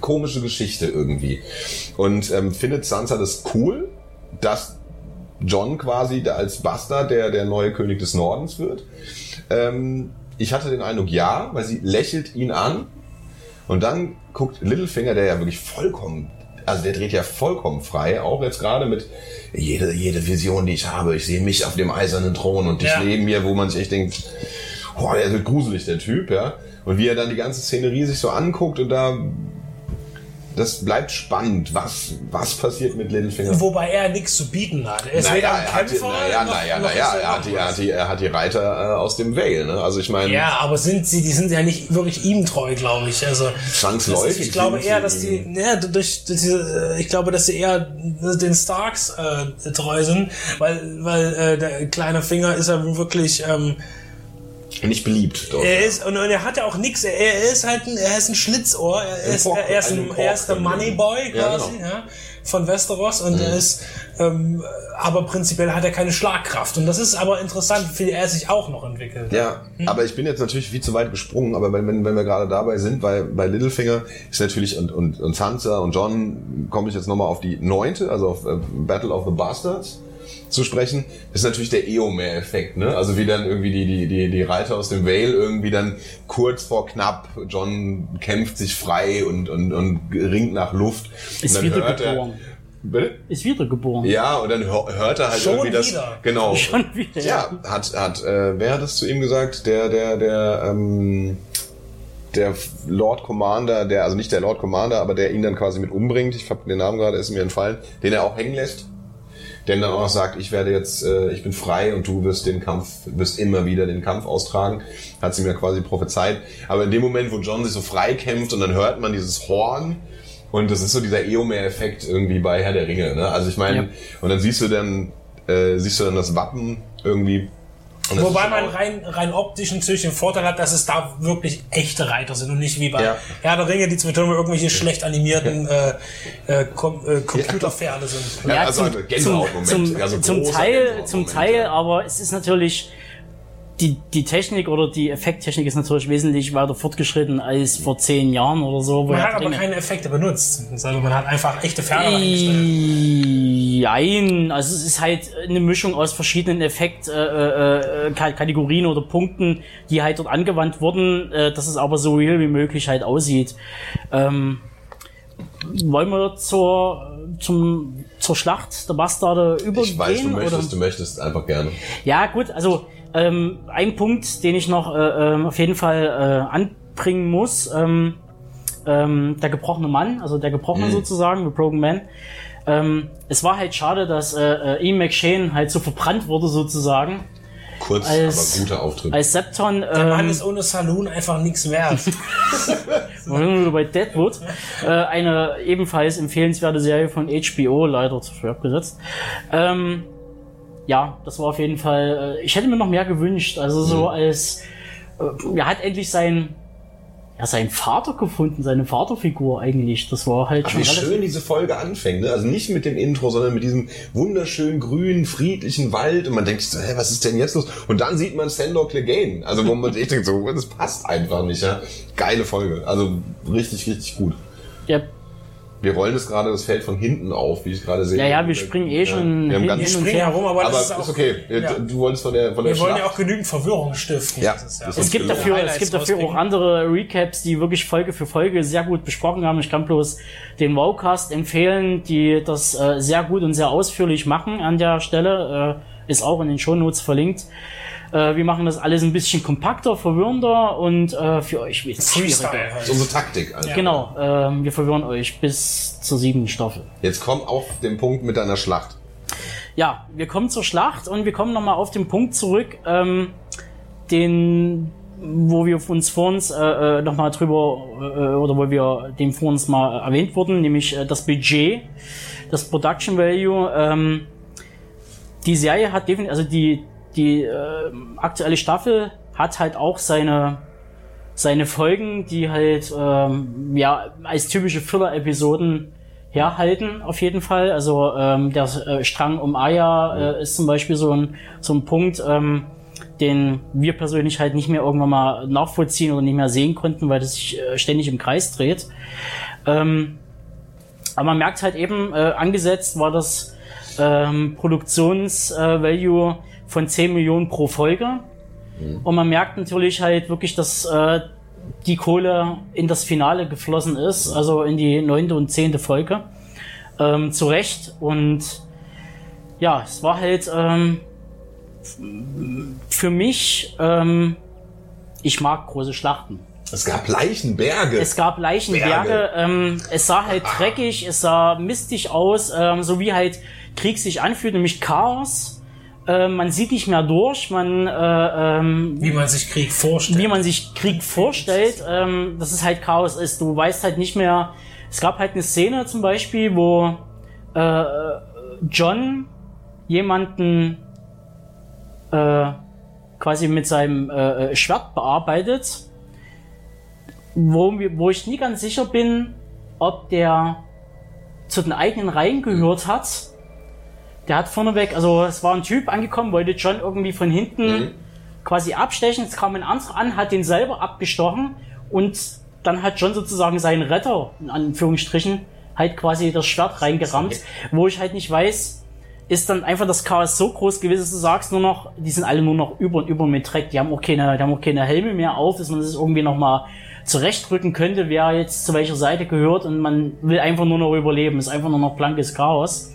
komische Geschichte irgendwie. Und ähm, findet Sansa das cool, dass John quasi als Bastard der, der neue König des Nordens wird? Ähm, ich hatte den Eindruck, ja, weil sie lächelt ihn an und dann guckt Littlefinger, der ja wirklich vollkommen, also der dreht ja vollkommen frei, auch jetzt gerade mit jede, jede Vision, die ich habe, ich sehe mich auf dem eisernen Thron und dich Ja. neben mir, wo man sich echt denkt, boah, der wird gruselig, der Typ, ja. Und wie er dann die ganze Szenerie sich so anguckt und da, das bleibt spannend, was, was passiert mit Littlefinger. Wobei er nichts zu bieten hat. Er ist Naja, weder ein er hat, die- Kämpfer, naja, naja, naja, er hat, die, er, hat die, er hat die Reiter äh, aus dem Vale, ne? Also ich meine, Ja, aber sind sie, die sind ja nicht wirklich ihm treu, glaube ich. Also Zwangsläufig Ich glaube eher, dass die, ja, durch, durch diese, äh, ich glaube, dass sie eher den Starks äh, treu sind, weil, weil äh, der kleine Finger ist ja wirklich, ähm, nicht beliebt. Dort. er ist und, und er hat ja auch nichts. Er, er ist halt ein, er ist ein Schlitzohr. Er Ein ist, Pork- er ist, ein Pork- er ist der Moneyboy Ja, quasi, genau. ja, von Westeros und er ist, ähm, aber prinzipiell hat er keine Schlagkraft und das ist aber interessant, wie er sich auch noch entwickelt. Ja, aber ich bin jetzt natürlich viel zu weit gesprungen, aber wenn, wenn, wenn wir gerade dabei sind, bei, bei Littlefinger ist natürlich und, und, und Sansa und John komme ich jetzt nochmal auf die neunte, also auf äh, Battle of the Bastards zu sprechen, ist natürlich der Eomer-Effekt, ne? Also wie dann irgendwie die, die, die, die Reiter aus dem Vale irgendwie dann kurz vor knapp, John kämpft sich frei und, und, und ringt nach Luft. Ist und dann hört wiedergeboren. er, Bitte? Ist wiedergeboren. Ja, und dann hör, hört er halt Schon irgendwie das. wieder. Genau. Schon wieder. Ja, hat, hat, äh, wer hat das zu ihm gesagt? Der, der, der, ähm, der Lord Commander, der, also nicht der Lord Commander, aber der ihn dann quasi mit umbringt. Ich hab den Namen gerade, ist mir entfallen, den er auch hängen lässt. Der ihm dann auch sagt, ich werde jetzt, äh, ich bin frei und du wirst den Kampf, wirst immer wieder den Kampf austragen. Hat sie mir quasi prophezeit. Aber in dem Moment, wo John sich so frei kämpft und dann hört man dieses Horn, und das ist so dieser Eomer-Effekt irgendwie bei Herr der Ringe. Ne? Also ich meine, Ja. und dann siehst du dann, äh, siehst du dann das Wappen irgendwie. Wobei man rein, rein optisch natürlich den Vorteil hat, dass es da wirklich echte Reiter sind und nicht wie bei Ja. Herr der Ringe, die zum Beispiel irgendwelche schlecht animierten äh, äh, Com äh, Computerpferde sind. Ja, also zum, Gänsehautmoment, zum, also zum Teil, zum Teil, ja. aber es ist natürlich die, die Technik oder die Effekttechnik ist natürlich wesentlich weiter fortgeschritten als vor zehn Jahren oder so. Man hat aber keine Effekte benutzt. Also man hat einfach echte Pferde reingestellt. Jein, also es ist halt eine Mischung aus verschiedenen Effekt äh, äh, äh, oder Punkten, die halt dort angewandt wurden, äh, dass es aber so real wie möglich halt aussieht. Ähm, wollen wir zur zum zur Schlacht der Bastarde übergehen? Ich weiß, du oder? möchtest, du möchtest einfach gerne. Ja, gut, also ähm, ein Punkt, den ich noch äh, ähm, auf jeden Fall äh, anbringen muss, ähm, ähm, der gebrochene Mann, also der gebrochene sozusagen, The Broken Man. Ähm, es war halt schade, dass äh, äh, Ian McShane halt so verbrannt wurde sozusagen Kurz, Als- aber guter Auftritt. als Septon. Der Mann Ähm, ist ohne Saloon einfach nichts wert. bei Deadwood, äh, eine ebenfalls empfehlenswerte Serie von HBO, leider zu früh abgesetzt. Ähm, ja, das war auf jeden Fall. Äh, ich hätte mir noch mehr gewünscht. Also so als äh, er hat endlich sein ja seinen Vater gefunden, seine Vaterfigur eigentlich. Das war halt Ach, schon wie schön diese Folge anfängt, ne? Also nicht mit dem Intro, sondern mit diesem wunderschönen grünen, friedlichen Wald und man denkt hä, was ist denn jetzt los? Und dann sieht man Sandor Clegane. Also wo man sich denkt so, das passt einfach nicht, ja? Geile Folge. Also richtig, richtig gut. Ja, Wir rollen es gerade das Feld von hinten auf, wie ich gerade sehe. Ja, ja, wir springen eh schon Wir haben hin- ganz, hin und springen her. herum, aber, aber das ist, ist, auch, okay. Ja. Du wolltest von der, von der Wir wollen ja Schlacht- auch genügend Verwirrung stiften. Ja. Es Es gibt dafür, es gibt dafür auch andere Recaps, die wirklich Folge für Folge sehr gut besprochen haben. Ich kann bloß den Wowcast empfehlen, die das äh, sehr gut und sehr ausführlich machen an der Stelle. Äh, ist auch in den Shownotes verlinkt. Äh, wir machen das alles ein bisschen kompakter, verwirrender und äh, für euch Freestyle schwieriger. Ist unsere Taktik. Also. Genau, ähm, wir verwirren euch bis zur siebten Staffel. Jetzt komm auf den Punkt mit deiner Schlacht. Ja, wir kommen zur Schlacht und wir kommen nochmal auf den Punkt zurück, ähm, den, wo wir uns vor uns äh, äh, nochmal drüber, äh, oder wo wir dem vor uns mal erwähnt wurden, nämlich äh, das Budget, das Production Value. Ähm, die Serie hat definitiv, also die, die äh, aktuelle Staffel hat halt auch seine seine Folgen, die halt ähm, ja als typische Filler-Episoden herhalten, auf jeden Fall. Also ähm, der äh, Strang um Aya äh, ist zum Beispiel so ein, so ein Punkt, ähm, den wir persönlich halt nicht mehr irgendwann mal nachvollziehen oder nicht mehr sehen konnten, weil das sich äh, ständig im Kreis dreht. Ähm, aber man merkt halt eben, äh, angesetzt war das ähm, Produktions-Value von 10 Millionen pro Folge. Und man merkt natürlich halt wirklich, dass äh, die Kohle in das Finale geflossen ist, also in die neunte und zehnte Folge. Ähm, zu Recht. Und ja, es war halt ähm, für mich, ähm, ich mag große Schlachten. Es gab Leichenberge. Es gab Leichenberge. Berge. Ähm, es sah halt dreckig, es sah mistig aus, ähm, so wie halt Krieg sich anfühlt, nämlich Chaos. Äh, man sieht nicht mehr durch, man äh, ähm, Wie man sich Krieg vorstellt. wie man sich Krieg vorstellt, ähm, dass es halt Chaos ist. Du weißt halt nicht mehr. Es gab halt eine Szene zum Beispiel, wo äh, John jemanden äh, quasi mit seinem äh, Schwert bearbeitet, wo, wo ich nie ganz sicher bin, ob der zu den eigenen Reihen gehört hat. Der hat vorneweg, also es war ein Typ angekommen, wollte John irgendwie von hinten quasi abstechen. Es kam ein anderer an, hat den selber abgestochen und dann hat John sozusagen seinen Retter, in Anführungsstrichen, halt quasi das Schwert reingerammt, wo ich halt nicht weiß, ist dann einfach das Chaos so groß gewesen, dass du sagst nur noch, die sind alle nur noch über und über mit Dreck, die haben auch keine, die haben auch keine Helme mehr auf, dass man das irgendwie nochmal zurechtrücken könnte, wer jetzt zu welcher Seite gehört und man will einfach nur noch überleben, ist einfach nur noch blankes Chaos.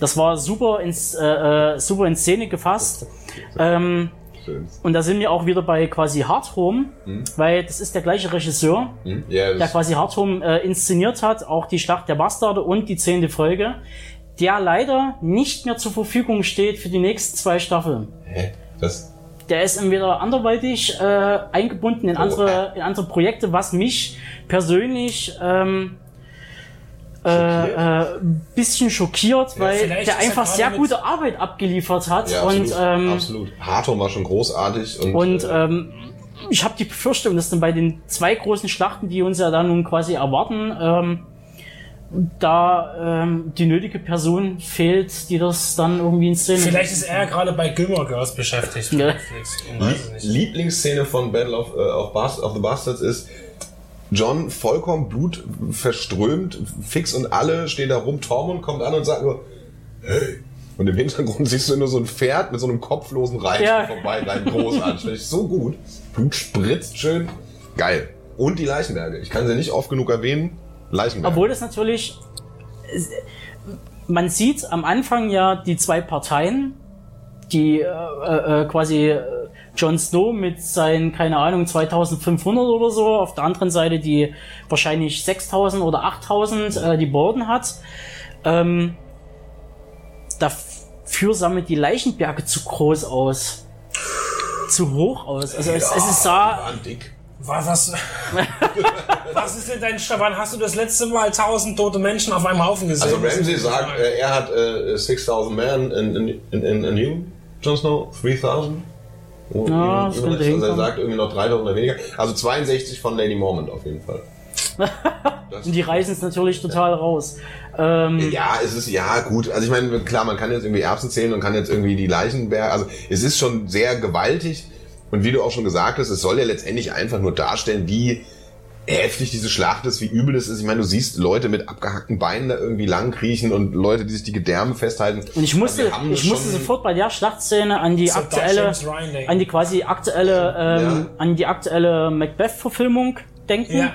Das war super ins, äh, äh, super in Szene gefasst. Ähm, und da sind wir auch wieder bei quasi Hard Home, weil das ist der gleiche Regisseur, Hm? Ja, der quasi Hard Home äh, inszeniert hat, auch die Schlacht der Bastarde und die zehnte Folge, der leider nicht mehr zur Verfügung steht für die nächsten zwei Staffeln. hä? Das, Der ist entweder anderweitig äh, eingebunden in Oh, andere, in andere Projekte, was mich persönlich ähm, äh, äh, ein bisschen schockiert, weil vielleicht der er einfach sehr gute Arbeit abgeliefert hat ja, und absolut. ähm, absolut. Hartung war schon großartig und, und äh, ähm, ich habe die Befürchtung, dass dann bei den zwei großen Schlachten, die uns ja dann nun quasi erwarten, ähm, da ähm, die nötige Person fehlt, die das dann irgendwie in Szene Vielleicht ist er gerade bei Gilmore Girls beschäftigt. Ja. Netflix. Lieblingsszene von Battle of, äh, of, Bas of the Bastards ist, John vollkommen blutverströmt, fix und alle stehen da rum, Tormund kommt an und sagt nur, hey. Und im Hintergrund siehst du nur so ein Pferd mit so einem kopflosen Reiter Ja. vorbei, rein großartig. So gut. Blut spritzt schön. Geil. Und die Leichenberge. Ich kann sie nicht oft genug erwähnen. Leichenberge. Obwohl das natürlich. Man sieht am Anfang ja die zwei Parteien, die äh, äh, quasi äh, Jon Snow mit seinen, keine Ahnung, 2500 oder so, auf der anderen Seite die wahrscheinlich 6000 oder 8000, äh, die Borden hat. Ähm, dafür sammelt die Leichenberge zu groß aus. Zu hoch aus. Also es, es ist sah. Was, was, was ist denn dein? Wann hast du das letzte Mal 1000 tote Menschen auf einem Haufen gesehen? Also Ramsey sagt, äh, er hat äh, 6000 Men in, in, in, in, in you, Jon Snow, 3000. Oh, Ja, das könnte also er sagt irgendwie noch 3000 oder weniger. Also 62 von Lady Mormont auf jeden Fall. Und die reißen es natürlich total raus. Ähm, Ja, es ist, ja, gut. Also ich meine, klar, man kann jetzt irgendwie Erbsen zählen und kann jetzt irgendwie die Leichenberge, also es ist schon sehr gewaltig. Und wie du auch schon gesagt hast, es soll ja letztendlich einfach nur darstellen, wie heftig diese Schlacht ist, wie übel es ist. Ich meine, du siehst Leute mit abgehackten Beinen da irgendwie lang kriechen und Leute, die sich die Gedärme festhalten. Und ich musste, Also ich musste sofort bei der Schlachtszene an die aktuelle, an die quasi aktuelle, ähm, Ja. an die aktuelle Macbeth-Verfilmung denken, Ja.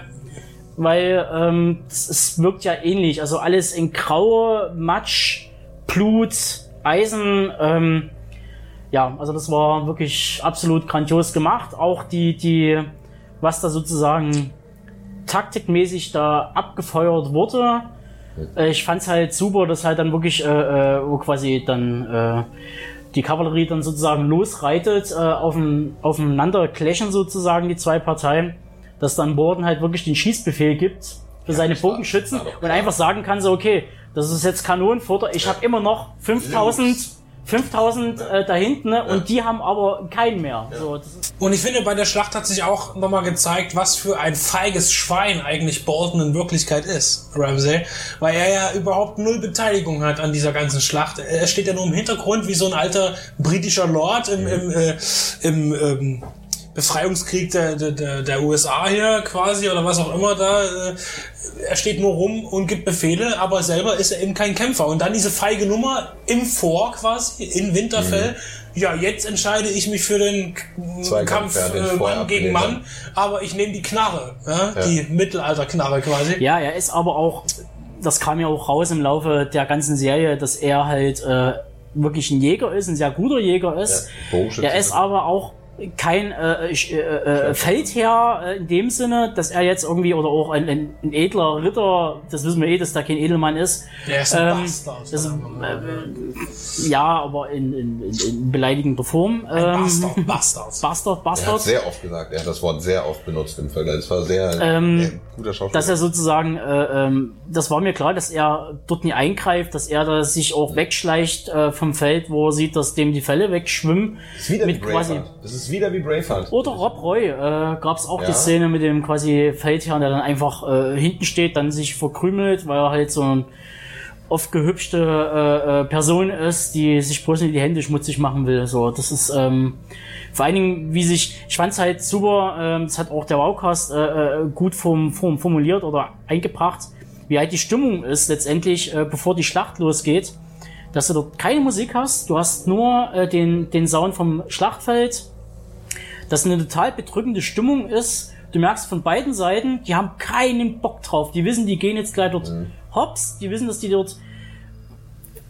weil ähm, es, es wirkt ja ähnlich. Also alles in Graue, Matsch, Blut, Eisen. Ähm, ja, also das war wirklich absolut grandios gemacht. Auch die, die, was da sozusagen taktikmäßig da abgefeuert wurde. Äh, Ich fand's halt super, dass halt dann wirklich, äh, äh, wo quasi dann äh, die Kavallerie dann sozusagen losreitet, äh, aufem- aufeinander clashen sozusagen die zwei Parteien, dass dann Borden halt wirklich den Schießbefehl gibt für seine das war- Bogenschützen und einfach sagen kann so, okay, das ist jetzt Kanonenfutter, ich habe immer noch 5000 5000 äh, da hinten ne? und die haben aber keinen mehr. So, das ist, Und ich finde, bei der Schlacht hat sich auch nochmal gezeigt, was für ein feiges Schwein eigentlich Bolton in Wirklichkeit ist, Ramsey. Weil er ja überhaupt null Beteiligung hat an dieser ganzen Schlacht. Er steht ja nur im Hintergrund wie so ein alter britischer Lord im, im, äh, im ähm, Befreiungskrieg der, der, der, der USA hier quasi oder was auch immer da. Äh, er steht nur rum und gibt Befehle, aber selber ist er eben kein Kämpfer. Und dann diese feige Nummer im Vor quasi, in Winterfell. Mhm. Ja, jetzt entscheide ich mich für den Zweikampf, Kampf äh, Mann gegen Mann, aber ich nehme die Knarre, ja? ja. die Mittelalterknarre quasi. Ja, er ist aber auch, das kam ja auch raus im Laufe der ganzen Serie, dass er halt äh, wirklich ein Jäger ist, ein sehr guter Jäger ist. Ja, er ist aber auch kein äh, äh, äh, Feldherr äh, in dem Sinne, dass er jetzt irgendwie oder auch ein, ein, ein, edler Ritter, das wissen wir eh, dass da kein Edelmann ist. Der ist ein ähm, Bastard. Das, äh, ja, aber in, in, in, beleidigender Form. Ähm, Bastard, Bastard. Bastard, Bastard. Er hat sehr oft gesagt, er hat das Wort sehr oft benutzt im Vergleich. Das war sehr, ähm, sehr guter Schauspieler. Dass er sozusagen, äh, ähm, das war mir klar, dass er dort nie eingreift, dass er da sich auch wegschleicht äh, vom Feld, wo er sieht, dass dem die Fälle wegschwimmen. Das ist wieder mit quasi. Ist wieder wie Braveheart. Oder Rob Roy, äh, gab es auch ja. die Szene mit dem quasi Feldherrn, der dann einfach äh, hinten steht, dann sich verkrümelt, weil er halt so ein oft gehübschte äh, äh, Person ist, die sich bloß nicht die Hände schmutzig machen will. So, das ist ähm, vor allen Dingen, wie sich, ich fand's halt super, ähm, das hat auch der Wowcast äh, äh, gut vom, vom, formuliert oder eingebracht, wie halt die Stimmung ist letztendlich, äh, bevor die Schlacht losgeht, dass du dort keine Musik hast, du hast nur äh, den, den Sound vom Schlachtfeld, das eine total bedrückende Stimmung ist. Du merkst von beiden Seiten, die haben keinen Bock drauf. Die wissen, die gehen jetzt gleich dort mhm. hops. Die wissen, dass die dort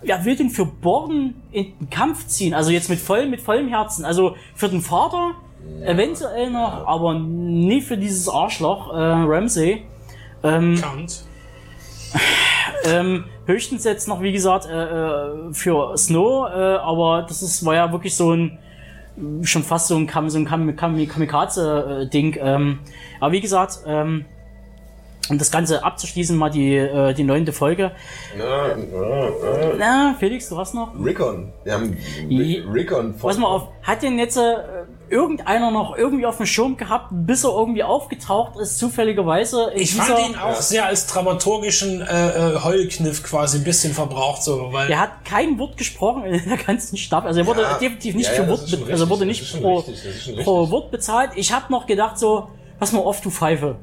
ja, will denn für Borden in den Kampf ziehen? Also jetzt mit voll, mit vollem Herzen. Also für den Vater ja. eventuell noch, ja. aber nie für dieses Arschloch, äh, Ramsey. Ähm, Count. Ähm, höchstens jetzt noch, wie gesagt, äh, äh, für Snow, äh, aber das ist, war ja wirklich so ein schon fast so ein, Kam so ein Kam Kam Kamikaze-Ding. Ähm, aber wie gesagt, ähm, um das Ganze abzuschließen, mal die, äh, die neunte Folge. Na, na, na. na, Felix, du hast noch? Rickon. Wir haben Rickon. Pass mal auf, hat denn jetzt äh, irgendeiner noch irgendwie auf dem Schirm gehabt, bis er irgendwie aufgetaucht ist, zufälligerweise? Ich fand ihn auch ja. sehr als dramaturgischen äh, äh, Heulkniff quasi ein bisschen verbraucht, so, weil. Er hat kein Wort gesprochen in der ganzen Staffel. Also er wurde ja. definitiv nicht ja, für Wort, richtig, also er wurde nicht pro, pro Wort bezahlt. Ich habe noch gedacht so, pass mal auf, du Pfeife.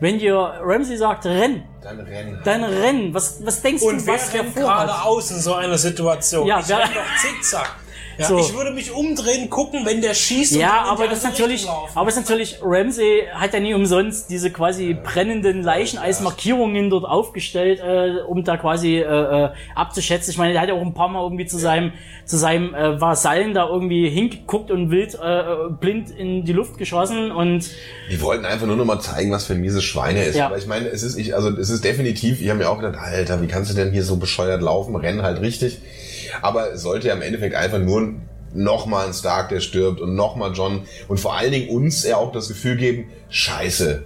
Wenn dir Ramsey sagt, renn, dann renn. Dann renn. Was, was denkst Und du, was der vorhat? gerade aus in so einer Situation? Ja, ich renn doch zickzack. Ja, so. Ich würde mich umdrehen, gucken, wenn der schießt. Ja, aber das natürlich, aber das ist natürlich, Ramsey hat ja nie umsonst diese quasi brennenden Leichen als Markierungen dort aufgestellt, äh, um da quasi äh, äh, abzuschätzen. Ich meine, der hat ja auch ein paar Mal irgendwie zu seinem, zu seinem äh, Vasallen da irgendwie hingeguckt und wild äh, blind in die Luft geschossen und. Die wollten einfach nur noch mal zeigen, was für ein mieses Schwein er ist. Ja. Aber ich meine, es ist, ich, also es ist definitiv, ich habe mir auch gedacht, Alter, wie kannst du denn hier so bescheuert laufen, rennen halt richtig. Aber es sollte ja im Endeffekt einfach nur nochmal ein Stark, der stirbt und nochmal John und vor allen Dingen uns ja auch das Gefühl geben, scheiße,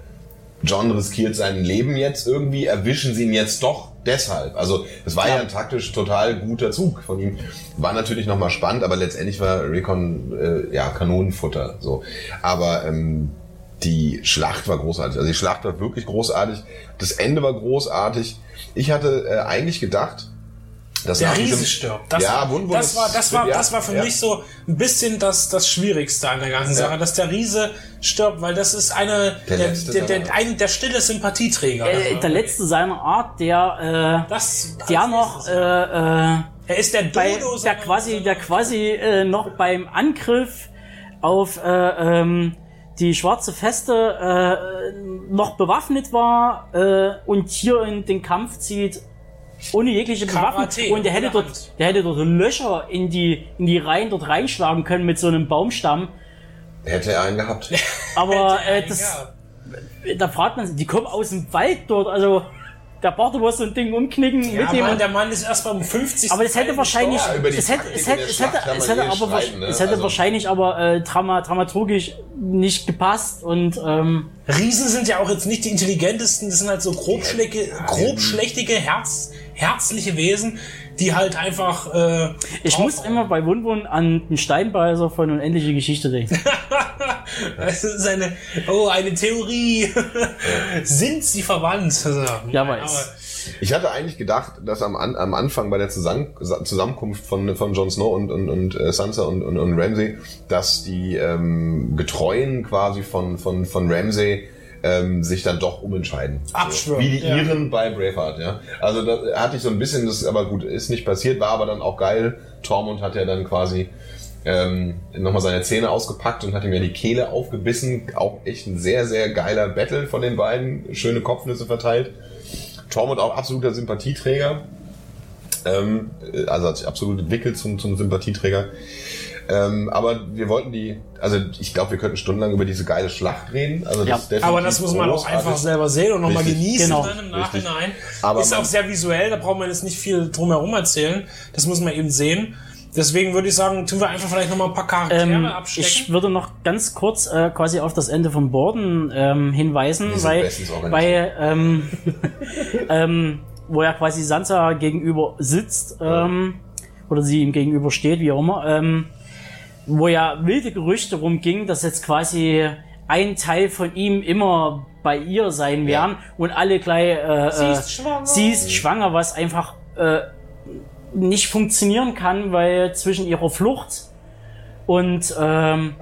John riskiert sein Leben jetzt irgendwie, erwischen sie ihn jetzt doch deshalb. Also das war ja, ja ein taktisch total guter Zug von ihm. War natürlich nochmal spannend, aber letztendlich war Recon äh, ja Kanonenfutter. So. Aber ähm, die Schlacht war großartig. Also die Schlacht war wirklich großartig. Das Ende war großartig. Ich hatte äh, eigentlich gedacht, das der Riese stirbt. Das, ja, war, das war, das war, das war für ja. mich so ein bisschen das, das Schwierigste an der ganzen Sache, ja. dass der Riese stirbt, weil das ist eine, der, der, der, der, ein, der stille Sympathieträger. Äh, der letzte seiner Art, der, äh, das, der noch, äh, äh, er ist der Dodo, bei, der quasi, der quasi äh, noch beim Angriff auf äh, ähm, die schwarze Feste äh, noch bewaffnet war äh, und hier in den Kampf zieht ohne jegliche Bewaffnung. Und der hätte dort, der hätte dort Löcher in die, in die Reihen dort reinschlagen können mit so einem Baumstamm. Hätte er einen gehabt. Aber äh, das, da fragt man sich, die kommen aus dem Wald dort, also der Barto muss so ein Ding umknicken ja, mit dem. Mann, der Mann ist erst beim 50. Aber das hätte wahrscheinlich, es hätte, es hätte, es hätte, es hätte aber, ne? es hätte also wahrscheinlich aber äh, drama, dramaturgisch nicht gepasst und ähm, Riesen sind ja auch jetzt nicht die intelligentesten, das sind halt so grobschläge, grobschlächtige Herz, herzliche Wesen, die halt einfach. Äh, ich muss immer bei Wunwun an den Steinbeißer von Unendliche Geschichte denken. das ist eine, oh, eine Theorie. Sind sie verwandt? Also, ja, weiß. Ich hatte eigentlich gedacht, dass am, An am Anfang bei der Zusammen Zusammenkunft von, von Jon Snow und, und, und äh, Sansa und, und, und Ramsay, dass die ähm, Getreuen quasi von, von, von Ramsay ähm, sich dann doch umentscheiden. Abschwören, Wie die ja. Iren bei Braveheart, ja. Also da hatte ich so ein bisschen, das aber gut, ist nicht passiert, war aber dann auch geil. Tormund hat ja dann quasi ähm, nochmal seine Zähne ausgepackt und hat ihm ja die Kehle aufgebissen. Auch echt ein sehr, sehr geiler Battle von den beiden. Schöne Kopfnüsse verteilt. Tormund auch absoluter Sympathieträger. Ähm, also hat sich absolut entwickelt zum, zum Sympathieträger. Ähm, aber wir wollten die, also ich glaube, wir könnten stundenlang über diese geile Schlacht reden. Also Ja. ist definitiv Aber das muss man auch einfach selber sehen und nochmal genießen Genau. dann im. Nachhinein. Aber ist auch sehr visuell, da braucht man jetzt nicht viel drumherum erzählen. Das muss man eben sehen. Deswegen würde ich sagen, tun wir einfach vielleicht nochmal ein paar Charaktere Ähm, abstecken. ich würde noch ganz kurz äh, quasi auf das Ende von Borden ähm, hinweisen, weil, weil ähm, ähm, wo ja quasi Sansa gegenüber sitzt ähm, oder sie ihm gegenüber steht, wie auch immer, ähm, wo ja wilde Gerüchte rumgingen, dass jetzt quasi ein Teil von ihm immer bei ihr sein Ja. werden und alle gleich äh, Sie äh, ist schwanger. sie ist schwanger, was einfach äh, nicht funktionieren kann, weil zwischen ihrer Flucht und ähm,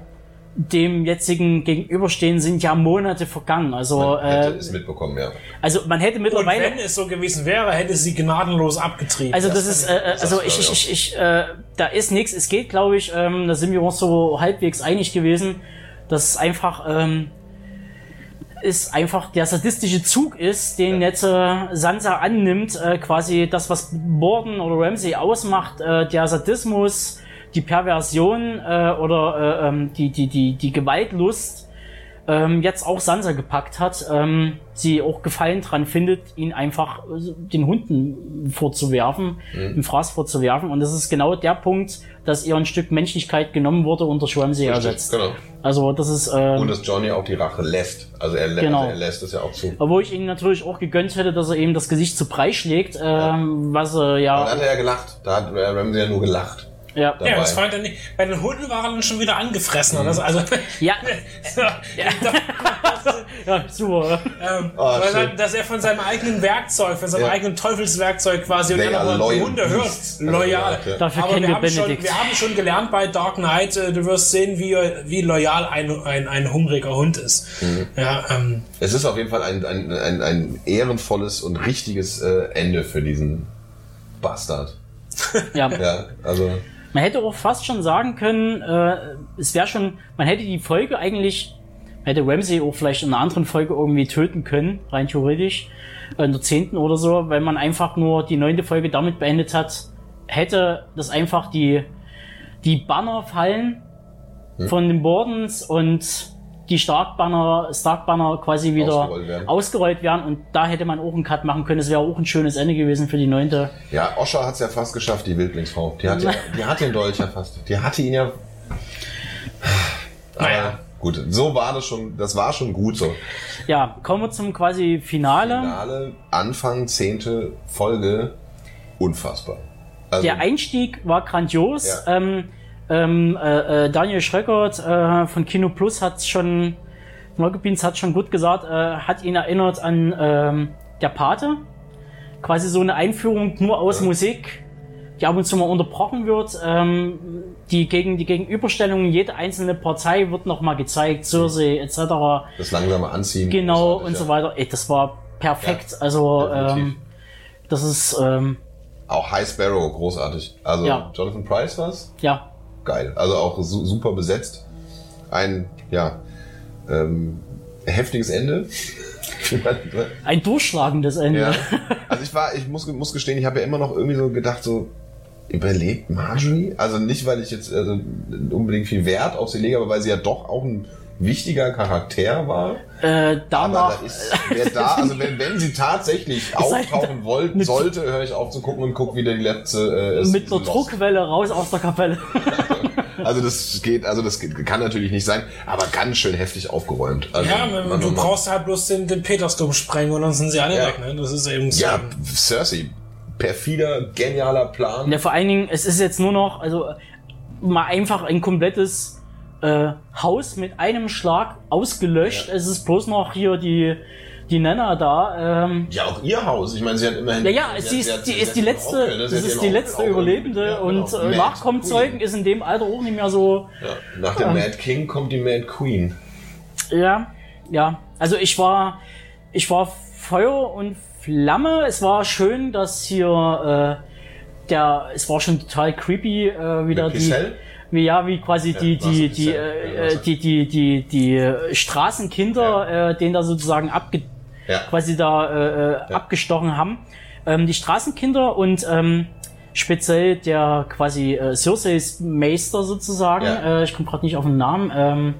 dem jetzigen Gegenüberstehen sind ja Monate vergangen. Also, Man hätte äh, es mitbekommen, ja. also man hätte und mittlerweile. wenn es so gewesen wäre, hätte sie gnadenlos abgetrieben. Also das ist, äh, also das ich, ich, ich ich, äh, da ist nichts. Es geht, glaube ich, ähm, da sind wir uns so halbwegs einig gewesen, dass es einfach ähm, ist einfach der sadistische Zug ist, den jetzt äh, Sansa annimmt, äh, quasi das, was Borden oder Ramsay ausmacht, äh, der Sadismus, die Perversion äh, oder äh, ähm, die, die, die, die Gewaltlust ähm, jetzt auch Sansa gepackt hat, ähm, sie auch Gefallen dran findet, ihn einfach äh, den Hunden vorzuwerfen, Mhm. im Fraß vorzuwerfen. Und das ist genau der Punkt, dass ihr ein Stück Menschlichkeit genommen wurde und durch Ramsay ersetzt. Genau. Also das ist, äh, Und dass Johnny auch die Rache lässt. Also er, Genau. also er lässt es ja auch zu. obwohl ich ihm natürlich auch gegönnt hätte, dass er eben das Gesicht zu Brei schlägt, ähm, was er dann ja, hat er ja gelacht. Da hat äh, Ramsey ja nur gelacht. Ja, dabei. ja, das fand er nicht. Bei den Hunden war er dann schon wieder angefressen. Mhm. Das, also, ja, ja, ja, super. ähm, Oh, weil schön. er, dass er von seinem eigenen Werkzeug, von seinem Ja. eigenen Teufelswerkzeug quasi und They dann are aber die loyal Hunde hört, beasts. loyal. Ja. Dafür aber kennen wir wir haben, schon, Benedikt. wir haben schon gelernt bei Dark Knight, äh, du wirst sehen, wie, wie loyal ein, ein, ein hungriger Hund ist. Mhm. Ja, ähm, Es ist auf jeden Fall ein, ein, ein, ein ehrenvolles und richtiges äh, Ende für diesen Bastard. Ja. Ja, also Man hätte auch fast schon sagen können, äh, es wäre schon, man hätte die Folge eigentlich, man hätte Ramsey auch vielleicht in einer anderen Folge irgendwie töten können, rein theoretisch, äh, in der zehnten oder so, weil man einfach nur die neunte Folge damit beendet hat, hätte das einfach die, die Banner fallen von den Bordens und die Stark-Banner, Stark-Banner quasi wieder Ausgerollt werden. ausgerollt werden und da hätte man auch einen Cut machen können. Das wäre auch ein schönes Ende gewesen für die neunte. Ja, Osha hat es ja fast geschafft, die Wildlingsfrau. Die hat, ja, die hat den Dolch ja fast. Die hatte ihn ja. Aber Naja. gut, so war das schon, das war schon gut so. Ja, kommen wir zum quasi Finale. Finale, Anfang, zehnte Folge, unfassbar. Also, Der Einstieg war grandios. Ja. Ähm, ähm, äh, äh, Daniel Schröckert äh, von Kino Plus hat schon, Neugebiens hat schon gut gesagt, äh, hat ihn erinnert an ähm, der Pate. Quasi so eine Einführung nur aus Musik, die ab und zu mal unterbrochen wird. Ähm, die, gegen, die Gegenüberstellung, jede einzelne Partei wird nochmal gezeigt, Cersei etc. das langsame Anziehen. Genau großartig, und ja. so weiter. Ey, das war perfekt. Ja, also ähm, das ist ähm, Auch High Sparrow, großartig. Also Ja. Jonathan Price war's? ja Geil. Also auch su super besetzt. Ein, ja, ähm, heftiges Ende. ein durchschlagendes Ende. Ja. Also ich war, ich muss, muss gestehen, ich habe ja immer noch irgendwie so gedacht, so überlebt Marjorie? Also nicht, weil ich jetzt also, unbedingt viel Wert auf sie lege, aber weil sie ja doch auch ein wichtiger Charakter war. Äh, Aber danach, da ist, wer da, also wenn, wenn sie tatsächlich auftauchen wollte, mit- sollte, höre ich auf zu gucken und gucke wieder die letzte. Äh, mit einer. Druckwelle raus aus der Kapelle. Also das geht, also das geht- kann natürlich nicht sein, aber ganz schön heftig aufgeräumt. Also, ja, man- du man- brauchst halt bloß den, den Petersdom sprengen und dann sind sie alle Ja. weg. Ne? Das ist eben so. Ja, Cersei, perfider, genialer Plan. ja, vor allen Dingen, es ist jetzt nur noch, also mal einfach ein komplettes äh, Haus mit einem Schlag ausgelöscht. Ja. Es ist bloß noch hier die die Nana da. Ähm, Ja, auch ihr Haus. Ich meine, sie hat immerhin. ja, ja, sie ist, hat- die sie ist die letzte, ne? Sie hat ist die letzte Überlebende Ja, genau. und äh, Mad Nachkommzeugen Queen. ist in dem Alter auch nicht mehr so. Ja, nach dem Mad King kommt die Mad Queen. Ja, ja. Also ich war, ich war Feuer und Flamme. Es war schön, dass hier äh, der, es war schon total creepy, äh, wieder Mit die, Giselle? Wie ja, wie quasi die Wasser, die die Giselle. äh, Ja, die die die die äh, Straßenkinder, äh, denen da sozusagen abge Ja. quasi da äh, äh, abgestochen haben. Ähm, die Straßenkinder und ähm, speziell der quasi äh, Circe's Meister sozusagen. Ja. Äh, ich komme gerade nicht auf den Namen. Ähm,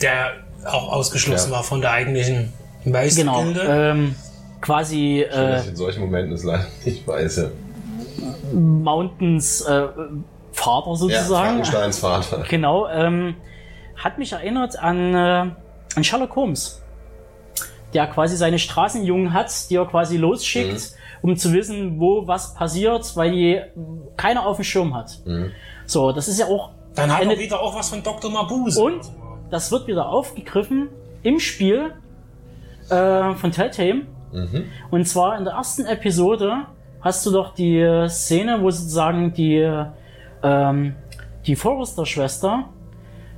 Der auch ausgeschlossen Ja. war von der eigentlichen genau. Meistergilde. Ähm, quasi äh, Dass ich in solchen Momenten es leider nicht weiß. Ja, Mountains äh, Vater ja sozusagen. Frankensteins Vater. Genau. Ähm, hat mich erinnert an, äh, an Sherlock Holmes. Der quasi seine Straßenjungen hat, die er quasi losschickt, Mhm. um zu wissen, wo was passiert, weil die keiner auf dem Schirm hat. Mhm. So, das ist ja auch Dann hat er wieder auch was von Dr. Mabuse. Und das wird wieder aufgegriffen im Spiel äh, von Telltale. Und zwar in der ersten Episode hast du doch die äh, Szene, wo sozusagen die, ähm, die Forrester-Schwester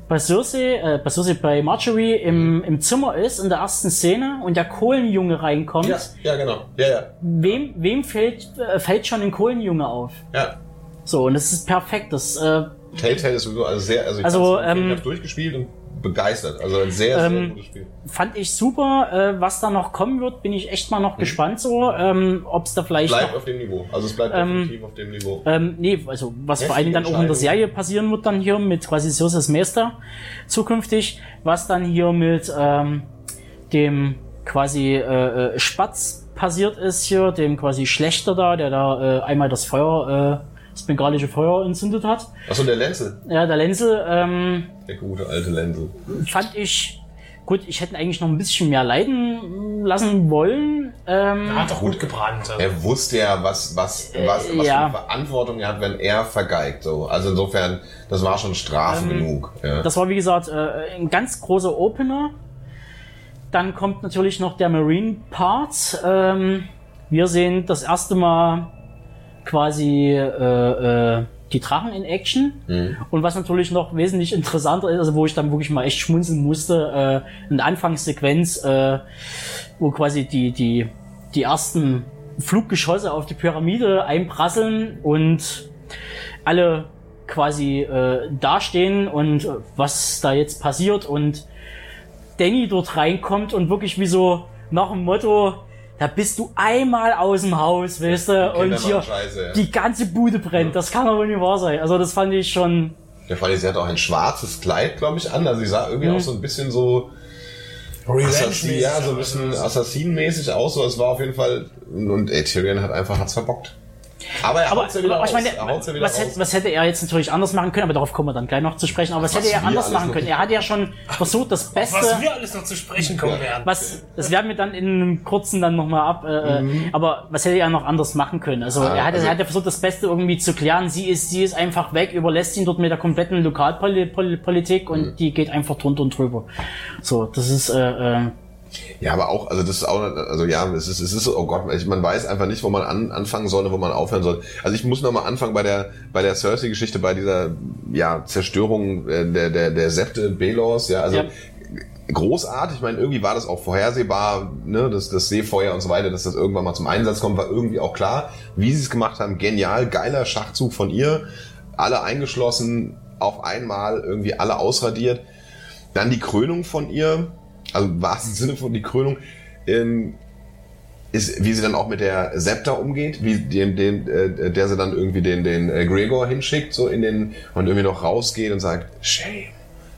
bei Cersei, äh, bei Cersei, bei Marjorie im, im Zimmer ist, in der ersten Szene, und der Kohlenjunge reinkommt. Ja, ja, genau. Ja, ja. Wem, wem fällt, äh, fällt schon ein Kohlenjunge auf? ja. So, und das ist perfekt. Das, äh, Telltale ist sowieso also sehr, also ich, Also, ähm, ich habe durchgespielt und begeistert. Also ein sehr, sehr Ähm, gutes Spiel. fand ich super. Äh, was da noch kommen wird, bin ich echt mal noch gespannt so, ähm, ob es da vielleicht Bleibt auf dem Niveau. Also es bleibt ähm, definitiv auf dem Niveau. ähm, nee, also was vor allen Dingen dann auch in der. Serie passieren wird dann hier mit quasi Cersei's Meister zukünftig, was dann hier mit ähm, dem quasi äh, äh, Spatz passiert ist hier, dem quasi Schlechter da, der da äh, einmal das Feuer, äh, das bengalische Feuer entzündet hat. Achso, der Lenzel. Ja, der Lenzel, ähm, Der gute alte Lenzel. fand ich gut, ich hätte eigentlich noch ein bisschen mehr leiden lassen wollen. Ähm, Er hat doch gut gebrannt. Also. Er wusste ja, was, was, was, was ja. für eine Verantwortung er hat, wenn er vergeigt. So. Also insofern, das war schon Strafe genug. Ja. Das war wie gesagt äh, ein ganz großer Opener. Dann kommt natürlich noch der Marine-Part. Ähm, wir sehen das erste Mal quasi äh, äh, die Drachen in Action. Und was natürlich noch wesentlich interessanter ist, also wo ich dann wirklich mal echt schmunzeln musste, äh, eine Anfangssequenz, äh, wo quasi die, die, die ersten Fluggeschosse auf die Pyramide einprasseln und alle quasi äh, dastehen und äh, was da jetzt passiert und Danny dort reinkommt und wirklich wie so nach dem Motto, da bist du einmal aus dem Haus, weißt du, und hier Scheiße, ja. die ganze Bude brennt. Das kann doch wohl nicht wahr sein. Also das fand ich schon, Der Fall ist, sie hat auch ein schwarzes Kleid, glaube ich, an. Also sie sah irgendwie auch so ein bisschen so Assassin, ja, so ein bisschen assassinenmäßig aus. So, es war auf jeden Fall. Und ey, Tyrion hat einfach hat's verbockt. Aber er aber, haut's ja wieder aber ich meine, er wieder was, hätte, was hätte er jetzt natürlich anders machen können, aber darauf kommen wir dann gleich noch zu sprechen. Aber was, Was hätte er anders machen können? Er hat ja schon versucht, das Beste. Was wir alles noch zu sprechen kommen werden. was, das werden wir dann in einem kurzen dann nochmal ab, äh, Mhm. aber was hätte er noch anders machen können? Also, Ah, er hat, also- er hat ja versucht, das Beste irgendwie zu klären. Sie ist, sie ist einfach weg, überlässt ihn dort mit der kompletten Lokalpolitik und Mhm. die geht einfach drunter und drüber. So, das ist, äh, äh, Ja, aber auch, also das ist auch, also ja, es ist, es ist, oh Gott, man weiß einfach nicht, wo man an, anfangen soll und wo man aufhören soll. Also ich muss nochmal anfangen bei der, bei der Cersei-Geschichte, bei dieser, ja, Zerstörung äh, der, der, der Septe Belors, ja, also Ja. großartig. Ich meine, irgendwie war das auch vorhersehbar, ne, das, das Seefeuer und so weiter, dass das irgendwann mal zum Einsatz kommt, war irgendwie auch klar. Wie sie es gemacht haben, genial, geiler Schachzug von ihr, alle eingeschlossen, auf einmal irgendwie alle ausradiert. Dann die Krönung von ihr, also im wahrsten Sinne von die Krönung, ähm, ist, wie sie dann auch mit der Septa umgeht, wie dem, dem, äh, der sie dann irgendwie den, den äh, Gregor hinschickt, so in den, und irgendwie noch rausgeht und sagt, shame,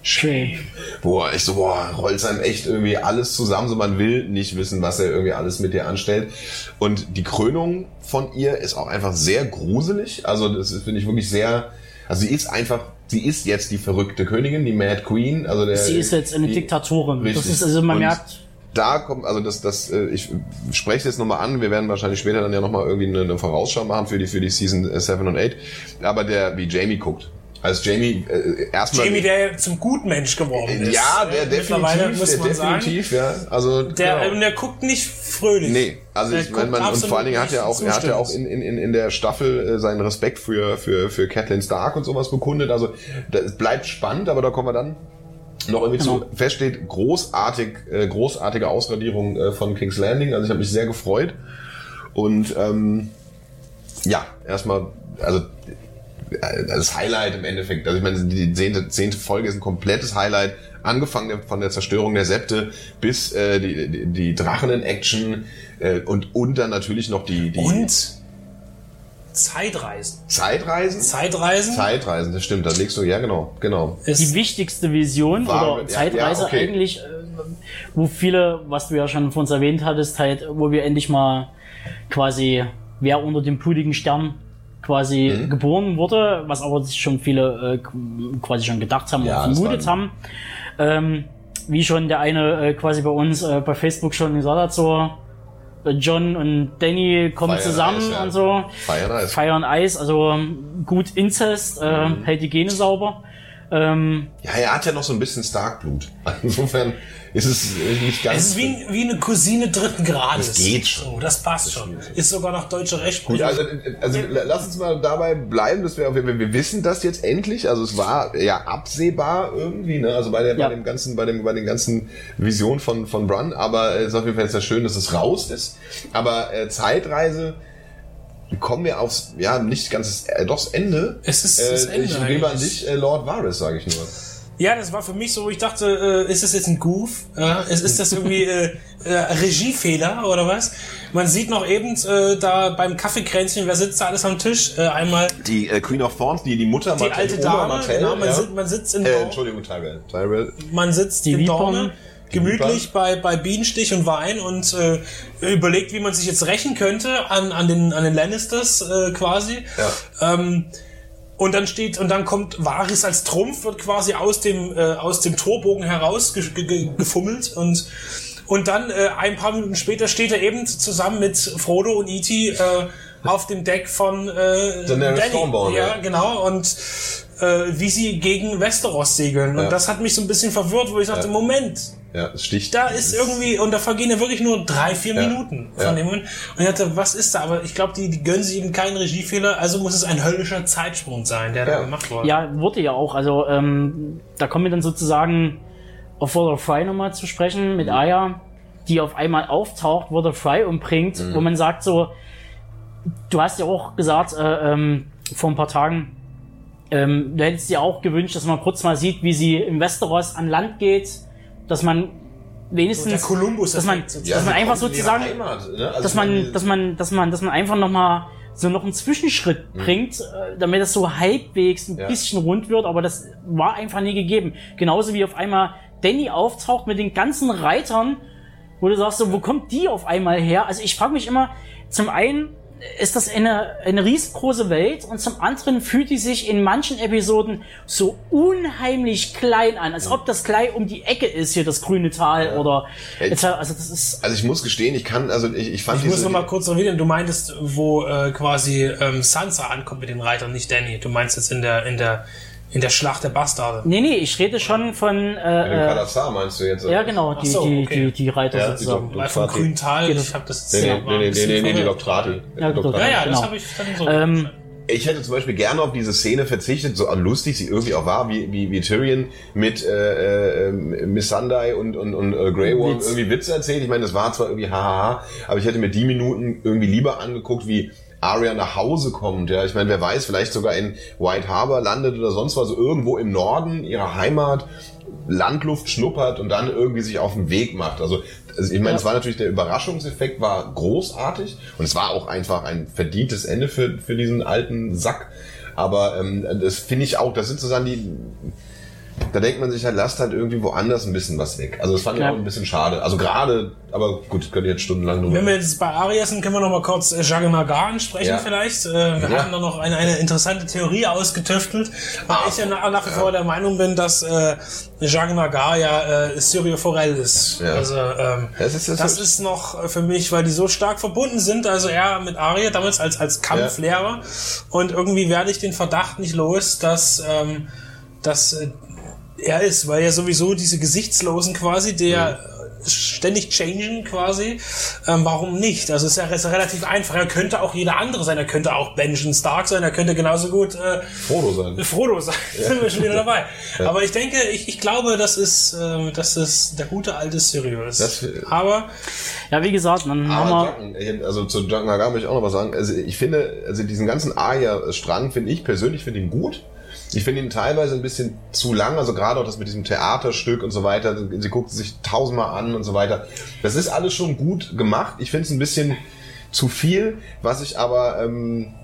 shame. Boah, ich so, boah, rollt einem echt irgendwie alles zusammen, so man will nicht wissen, was er irgendwie alles mit dir anstellt. Und die Krönung von ihr ist auch einfach sehr gruselig, also das finde ich wirklich sehr, also sie ist einfach, sie ist jetzt die verrückte Königin, die Mad Queen, also der, sie ist jetzt eine die- Diktatorin. Richtig. Das ist, also man Und merkt, da kommt, also das, das, äh, ich spreche es jetzt nochmal an, wir werden wahrscheinlich später dann ja nochmal irgendwie eine, eine Vorausschau machen für die, für die Season äh, 7 und 8, aber der, wie Jamie guckt, Als Jamie äh, erstmal. Jamie, der zum Gutmensch geworden ist. ja, der mittlerweile definitiv, der man sagen. definitiv, ja. Also Der, genau. und der guckt nicht fröhlich. Nee, also ich meine, man, und vor allen Dingen hat er auch, er hat ja auch in, in, in in der Staffel äh, seinen Respekt für, für, für Catelyn Stark und sowas bekundet. Also das bleibt spannend, aber da kommen wir dann noch irgendwie Genau. zu. Feststeht, großartig, äh, großartige Ausradierung äh, von King's Landing. Also ich habe mich sehr gefreut. Und ähm, ja, erstmal, also das Highlight im Endeffekt, also ich meine, die zehnte, zehnte Folge ist ein komplettes Highlight, angefangen von der Zerstörung der Septe bis äh, die, die, die Drachen in Action äh, und, und dann natürlich noch die, die Und Zeitreisen. Zeitreisen. Zeitreisen Zeitreisen, das stimmt, da legst du, ja genau, genau. die ist wichtigste Vision War- oder ja, Zeitreise ja, okay. eigentlich, äh, wo viele, was du ja schon von uns erwähnt hattest, halt, wo wir endlich mal quasi, wer unter dem blutigen Stern quasi Mhm. geboren wurde, was aber sich schon viele äh, quasi schon gedacht haben Ja, und vermutet haben. Ähm, wie schon der eine äh, quasi bei uns äh, bei Facebook schon gesagt hat, so John und Danny kommen Fire zusammen Ice, ja. und so. Fire and Ice. Fire and Ice, also gut Inzest, äh, Mhm. hält die Gene sauber. Ähm, Ja, er hat ja noch so ein bisschen Starkblut. Insofern ist es nicht ganz. Es ist wie, wie eine Cousine dritten Grades. Das geht schon. So, das passt schon. Ist sogar nach deutscher Rechtsprechung. Gut, also, also lass uns mal dabei bleiben, dass wir, wir, wir wissen das jetzt endlich. Also es war ja absehbar irgendwie, ne? Also bei, der, Ja. bei dem ganzen, bei dem, bei den ganzen Visionen von von Brun. Aber es ist auf jeden Fall sehr schön, dass es raus ist. Aber äh, Zeitreise kommen wir aufs, ja nicht ganz äh, doch das Ende. Es ist äh, das Ende Ich gebe an dich, äh, Lord Varys, sage ich nur. Ja, das war für mich so, ich dachte, äh, ist das jetzt ein Goof? Ja, ist, ist das irgendwie äh, äh, Regiefehler oder was? Man sieht noch eben äh, da beim Kaffeekränzchen, wer sitzt da alles am Tisch? Äh, einmal Die äh, Queen of Thorns, die die Mutter die alte Dame, genau, man, sitzt, man sitzt in äh, Entschuldigung, Tyrell. Tyrell. man sitzt Die in. Dorne, gemütlich bei, bei Bienenstich und Wein und äh, überlegt, wie man sich jetzt rächen könnte an, an, den, an den Lannisters äh, quasi. Ja. Ähm, und dann steht, und dann kommt Varys als Trumpf, wird quasi aus dem, äh, aus dem Torbogen heraus ge ge ge gefummelt und, und dann äh, ein paar Minuten später steht er eben zusammen mit Frodo und E.T. Äh, auf dem Deck von äh, Daenerys. Stormborn, Ja, ja. genau. Und äh, wie sie gegen Westeros segeln. Und Ja. das hat mich so ein bisschen verwirrt, wo ich dachte, Ja. Moment, Ja, es sticht. da ist irgendwie, und da vergehen ja wirklich nur drei, vier Ja. Minuten von Ja. dem Moment. Und ich dachte, was ist da? Aber ich glaube, die, die gönnen sich eben keinen Regiefehler, also muss es ein höllischer Zeitsprung sein, der Ja. da gemacht wurde. Ja, wurde ja auch. Also ähm, da kommen wir dann sozusagen auf Water Fry nochmal zu sprechen mit Aya, die auf einmal auftaucht, Water Fry umbringt, wo man sagt so, du hast ja auch gesagt äh, ähm, vor ein paar Tagen, ähm, du hättest dir auch gewünscht, dass man kurz mal sieht, wie sie im Westeros an Land geht, dass man wenigstens, Kolumbus dass man, Ja, dass man einfach sozusagen Heimat, ne? Also dass man, dass man, dass man, dass man einfach noch mal so noch einen Zwischenschritt bringt, äh, damit das so halbwegs ein Ja. bisschen rund wird, aber das war einfach nie gegeben. Genauso wie auf einmal Danny auftaucht mit den ganzen Reitern, wo du sagst, so, wo kommt die auf einmal her? Also ich frage mich immer, zum einen ist das eine, eine riesengroße Welt und zum anderen fühlt die sich in manchen Episoden so unheimlich klein an, als ob das gleich um die Ecke ist, hier das grüne Tal oder, Ey. also das ist, Also ich muss gestehen, ich kann, also ich, ich fand Ich muss diese, noch mal kurz erwähnen, du meintest, wo äh, quasi ähm, Sansa ankommt mit den Reitern, nicht Danny. Du meinst jetzt in der, in der, in der Schlacht der Bastarde. Nee, nee, ich rede schon von. den Äh, äh, Kalasar meinst du jetzt? ja, genau, die, so, die, okay. die, die Reiter Ja, die sozusagen. Dok- Weil vom Doktrati. grünen Tal, Geht ich habe das Nee, nee, ja, nee, nee, nee, nee, nee, die. Doktrati. Ja, Doktrati. Ja, ja, das Genau. habe ich dann so. Ähm, Ich hätte zum Beispiel gerne auf diese Szene verzichtet, so lustig sie irgendwie auch war, wie, wie, wie Tyrion mit äh, äh, Missandei und, und, und äh, Grey Worm Witz. irgendwie Witze erzählt. Ich meine, das war zwar irgendwie hahaha, aber ich hätte mir die Minuten irgendwie lieber angeguckt, wie Arya nach Hause kommt. Ja, ich meine, wer weiß, vielleicht sogar in White Harbor landet oder sonst was, also irgendwo im Norden ihrer Heimat, Landluft schnuppert und dann irgendwie sich auf den Weg macht. Also, also ich meine, Ja. es war natürlich der Überraschungseffekt war großartig und es war auch einfach ein verdientes Ende für, für diesen alten Sack. Aber ähm, das finde ich auch, das sind sozusagen die da denkt man sich halt, lasst halt irgendwie woanders ein bisschen was weg. Also das fand ich Ja. auch ein bisschen schade. Also gerade, aber gut, könnt ihr jetzt stundenlang drüber Wenn wir jetzt bei Arya sind, können wir noch mal kurz äh, Jacques Nagar ansprechen Ja. vielleicht. Äh, wir Ja. haben da noch eine, eine interessante Theorie ausgetüftelt, weil Ah. ich ja nach, wie vor der Meinung bin, dass äh, Jacques Nagar ja äh, Syrio Forel ist. Ja. Also ähm, Das ist- das das ist- ist noch äh, für mich, weil die so stark verbunden sind. Also er mit Arya damals als als Kampflehrer und irgendwie werde ich den Verdacht nicht los, dass ähm, dass äh, er ist, weil ja sowieso diese Gesichtslosen quasi, der ständig changen quasi. Ähm, warum nicht? Also es ist ja ist ja relativ einfach. Er könnte auch jeder andere sein. Er könnte auch Benjamin Stark sein. Er könnte genauso gut äh, Frodo sein. Frodo sein. Sind wir schon wieder dabei. Aber ich denke, ich, ich glaube, das ist, äh, das ist der gute alte Sirius. Das- Aber Ja, wie gesagt, dann haben wir. Also zu Jack Nagar möchte ich auch noch was sagen. Also ich finde, also diesen ganzen Arya-Strang finde ich persönlich finde ihn gut. Ich finde ihn teilweise ein bisschen zu lang, also gerade auch das mit diesem Theaterstück und so weiter. Sie guckt sich tausendmal an und so weiter. Das ist alles schon gut gemacht. Ich finde es ein bisschen zu viel. Was ich aber ähm,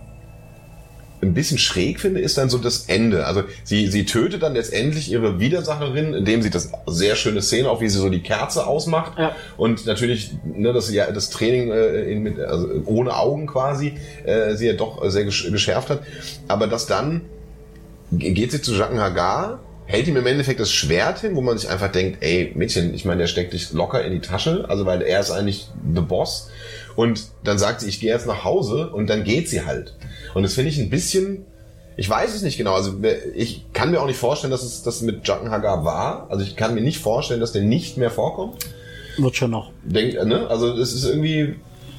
ein bisschen schräg finde, ist dann so das Ende. Also sie, sie tötet dann letztendlich ihre Widersacherin, indem sie das sehr schöne Szene, auch wie sie so die Kerze ausmacht. Ja. Und natürlich ne, das, ja, das Training äh, in, mit, also ohne Augen quasi äh, sie ja doch sehr gesch geschärft hat. Aber das dann geht sie zu Jacques Hagar, hält ihm im Endeffekt das Schwert hin, wo man sich einfach denkt, ey Mädchen, ich meine, der steckt dich locker in die Tasche, also weil er ist eigentlich the Boss. Und dann sagt sie, ich gehe jetzt nach Hause und dann geht sie halt. Und das finde ich ein bisschen, ich weiß es nicht genau. Also ich kann mir auch nicht vorstellen, dass es das mit Jacques Hagar war. Also ich kann mir nicht vorstellen, dass der nicht mehr vorkommt. Wird schon noch. Denk, ne? Also es ist irgendwie,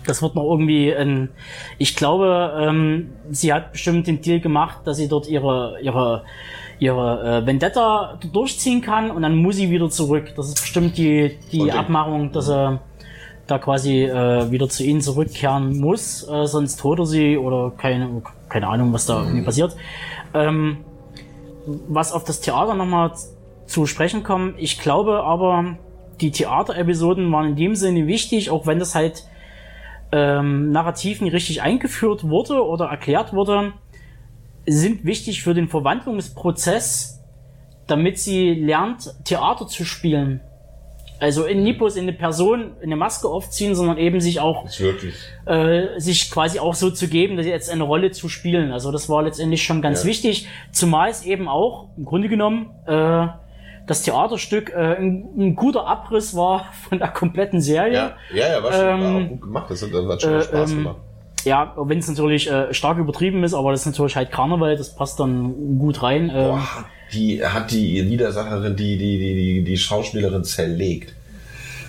Das wird noch irgendwie ein. Ich glaube, ähm, sie hat bestimmt den Deal gemacht, dass sie dort ihre ihre ihre äh, Vendetta durchziehen kann und dann muss sie wieder zurück. Das ist bestimmt die die den- Abmachung, dass er da quasi äh, wieder zu ihnen zurückkehren muss, äh, sonst holt er sie oder keine keine Ahnung, was da irgendwie passiert. Ähm, was auf das Theater nochmal zu sprechen kommen. Ich glaube aber, die Theaterepisoden waren in dem Sinne wichtig, auch wenn das halt ähm, narrativ nicht richtig eingeführt wurde oder erklärt wurde, sind wichtig für den Verwandlungsprozess, damit sie lernt, Theater zu spielen. Also in bloß in eine Person eine Maske aufziehen, sondern eben sich auch äh, sich quasi auch so zu geben, dass sie jetzt eine Rolle zu spielen. Also das war letztendlich schon ganz Ja. wichtig, zumal es eben auch im Grunde genommen äh, das Theaterstück äh, ein, ein guter Abriss war von der kompletten Serie. Ja, ja, ja war, schon, war Ähm, auch gut gemacht. Das hat, das hat schon äh, Spaß ähm, gemacht. Ja, wenn es natürlich äh, stark übertrieben ist, aber das ist natürlich halt Karneval, das passt dann gut rein. Ähm, Boah, die hat die Widersacherin, die, die, die, die, die Schauspielerin zerlegt.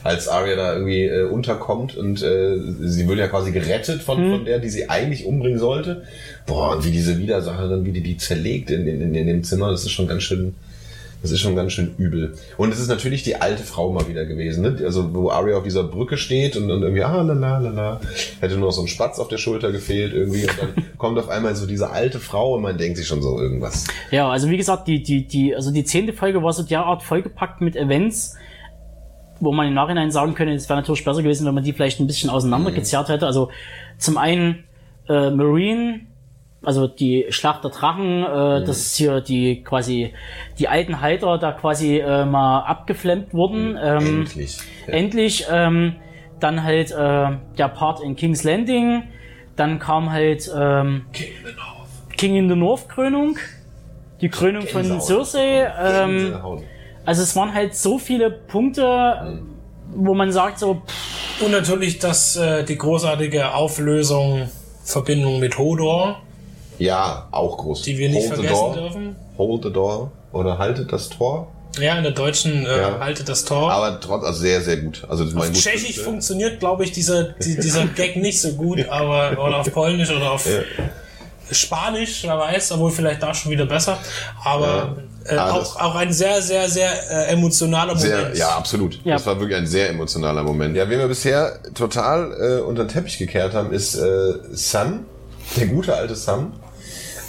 Als Arya da irgendwie äh, unterkommt und äh, sie wird ja quasi gerettet von, Hm. von der, die sie eigentlich umbringen sollte. Boah, und wie diese Widersacherin, wie die die zerlegt in, in, in dem Zimmer, das ist schon ganz schön, das ist schon ganz schön übel. Und es ist natürlich die alte Frau mal wieder gewesen, ne? Also wo Arya auf dieser Brücke steht und dann irgendwie, ah, la, la, la, la. Hätte nur noch so ein Spatz auf der Schulter gefehlt irgendwie. Und dann kommt auf einmal so diese alte Frau und man denkt sich schon so irgendwas. Ja, also wie gesagt, die, die, die, also die zehnte Folge war so derart vollgepackt mit Events, wo man im Nachhinein sagen könnte, es wäre natürlich besser gewesen, wenn man die vielleicht ein bisschen auseinandergezerrt hätte. Also zum einen äh, Marine, also die Schlacht der Drachen, äh, das ist hier die quasi die alten Halter da quasi äh, mal abgeflemmt wurden. Ähm, Endlich. Ja. Endlich ähm, dann halt äh, der Part in King's Landing, dann kam halt ähm, King in the North Krönung, die Krönung von. Cersei. Ähm, also es waren halt so viele Punkte, wo man sagt so, pff, Und natürlich das, äh, die großartige Auflösung, Verbindung mit Hodor, Ja, auch groß. die wir nicht Hold the vergessen door. dürfen. Hold the door. Oder haltet das Tor. Ja, in der deutschen äh, Ja. haltet das Tor. Aber trotz, also sehr, sehr gut. Also das ist mein auf gut. Tschechisch funktioniert, glaube ich, dieser, die, dieser Gag nicht so gut, aber oder auf Polnisch oder auf Spanisch, wer weiß, obwohl vielleicht da schon wieder besser. Aber äh, Ah, auch, auch ein sehr, sehr, sehr äh, emotionaler Sehr, Moment. ja, absolut. Ja. Das war wirklich ein sehr emotionaler Moment. Ja, wen wir bisher total äh, unter den Teppich gekehrt haben, ist äh, Sam, der gute alte Sam,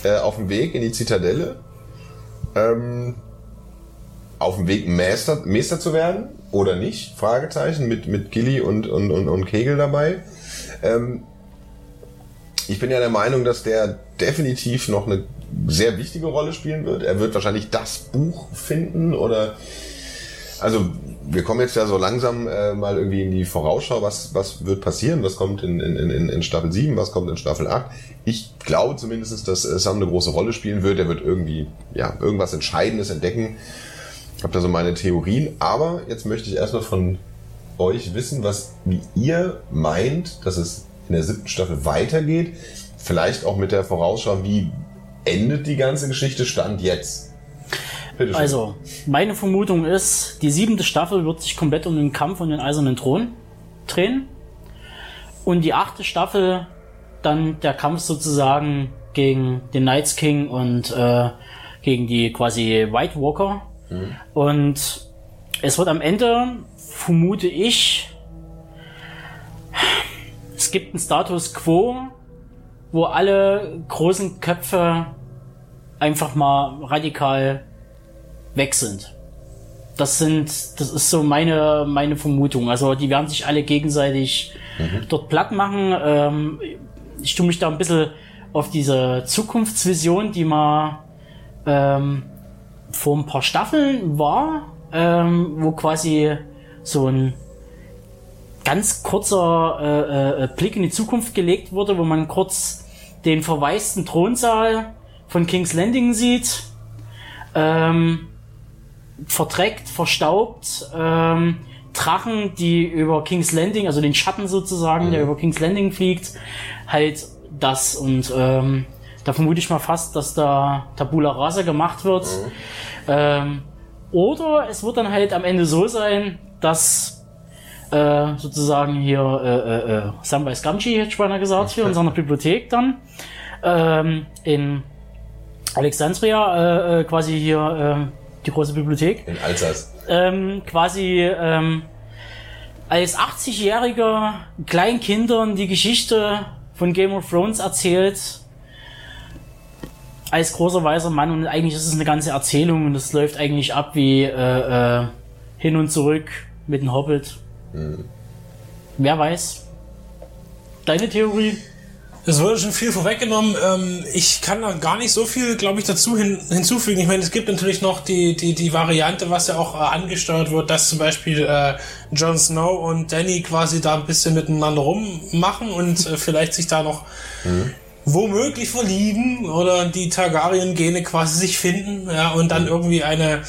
äh, auf dem Weg in die Zitadelle. Ähm, auf dem Weg Meister, Meister zu werden oder nicht? Fragezeichen mit mit Gilly und und und, und Kegel dabei. Ähm, Ich bin ja der Meinung, dass der definitiv noch eine sehr wichtige Rolle spielen wird. Er wird wahrscheinlich das Buch finden oder also wir kommen jetzt ja so langsam äh, mal irgendwie in die Vorausschau, was, was wird passieren, was kommt in, in, in, in Staffel 7, was kommt in Staffel 8. Ich glaube zumindest, dass äh, Sam eine große Rolle spielen wird. Er wird irgendwie ja, irgendwas Entscheidendes entdecken. Ich habe da so meine Theorien, aber jetzt möchte ich erstmal von euch wissen, was wie ihr meint, dass es in der siebten Staffel weitergeht. Vielleicht auch mit der Vorausschau, wie endet die ganze Geschichte Stand jetzt. Also, meine Vermutung ist, die siebente Staffel wird sich komplett um den Kampf um den Eisernen Thron drehen. Und die achte Staffel dann der Kampf sozusagen gegen den Knights King und äh, gegen die quasi White Walker. Mhm. Und es wird am Ende, vermute ich, es gibt einen Status quo, wo alle großen Köpfe einfach mal radikal weg sind. Das sind, das ist so meine, meine Vermutung. Also die werden sich alle gegenseitig mhm. dort platt machen. Ähm, ich tue mich da ein bisschen auf diese Zukunftsvision, die mal ähm, vor ein paar Staffeln war, ähm, wo quasi so ein ganz kurzer äh, äh, Blick in die Zukunft gelegt wurde, wo man kurz den verwaisten Thronsaal von King's Landing sieht. Ähm, verdreckt, verstaubt, ähm, Drachen, die über King's Landing, also den Schatten sozusagen, mhm. der über King's Landing fliegt, halt das und ähm, da vermute ich mal fast, dass da Tabula Rasa gemacht wird. Mhm. Ähm, oder es wird dann halt am Ende so sein, dass äh, sozusagen hier äh, äh, äh Samwise Gamgee, hätte ich beinahe gesagt, hier in seiner Bibliothek dann ähm, in Alexandria äh, äh, quasi hier äh, die große Bibliothek. In Alsace. Ähm, quasi ähm, als 80-jähriger Kleinkindern die Geschichte von Game of Thrones erzählt. Als großer weißer Mann und eigentlich ist es eine ganze Erzählung und es läuft eigentlich ab wie äh, äh, hin und zurück mit dem Hobbit. Mhm. Wer weiß. Deine Theorie? Es wurde schon viel vorweggenommen. Ähm, ich kann da gar nicht so viel, glaube ich, dazu hin, hinzufügen. Ich meine, es gibt natürlich noch die, die, die Variante, was ja auch äh, angesteuert wird, dass zum Beispiel äh, Jon Snow und Danny quasi da ein bisschen miteinander rummachen und äh, vielleicht sich da noch mhm. womöglich verlieben oder die Targaryen-Gene quasi sich finden, ja, und dann mhm. irgendwie eine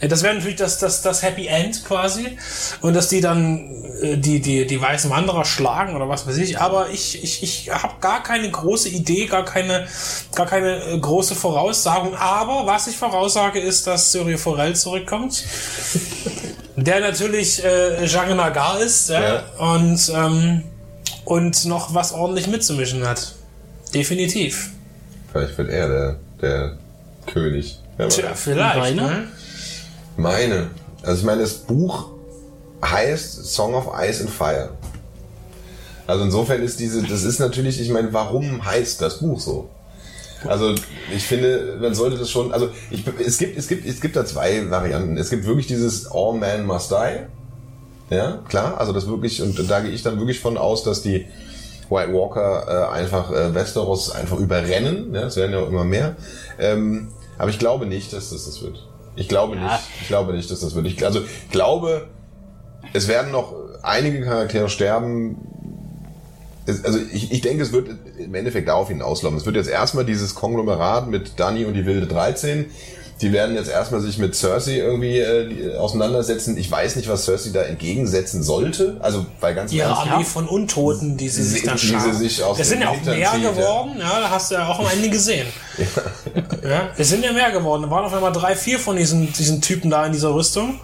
das wäre natürlich das, das, das Happy End quasi. Und dass die dann äh, die, die, die weißen Wanderer schlagen oder was weiß ich. Aber ich, ich, ich habe gar keine große Idee, gar keine, gar keine äh, große Voraussagung. Aber was ich voraussage, ist, dass Cyril Forel zurückkommt. der natürlich äh, Jean Nagar ist ja, ja. Und, ähm, und noch was ordentlich mitzumischen hat. Definitiv. Vielleicht wird er der, der König. Tja, vielleicht. Ne? Meine. Also ich meine, das Buch heißt Song of Ice and Fire. Also insofern ist diese, das ist natürlich, ich meine, warum heißt das Buch so? Also ich finde, man sollte das schon, also ich, es gibt, es gibt, es gibt da zwei Varianten. Es gibt wirklich dieses All Man Must Die. Ja, klar, also das wirklich, und da gehe ich dann wirklich von aus, dass die White Walker äh, einfach äh, Westeros einfach überrennen. Ja, es werden ja auch immer mehr. Ähm, aber ich glaube nicht, dass das das wird. Ich glaube ja. nicht. Ich glaube nicht, dass das wird. Ich, also ich glaube, es werden noch einige Charaktere sterben. Es, also ich, ich denke, es wird im Endeffekt darauf hinauslaufen. Es wird jetzt erstmal dieses Konglomerat mit Dani und die wilde 13 die werden jetzt erstmal sich mit Cersei irgendwie äh, auseinandersetzen. Ich weiß nicht, was Cersei da entgegensetzen sollte. Also bei ganz Ihre Armee von Untoten, die sie sich da schauen. Es sind ja auch mehr zieht, geworden, ja. ja. da hast du ja auch am Ende gesehen. ja. ja. Es sind ja mehr geworden. Da waren auf einmal drei, vier von diesen, diesen Typen da in dieser Rüstung,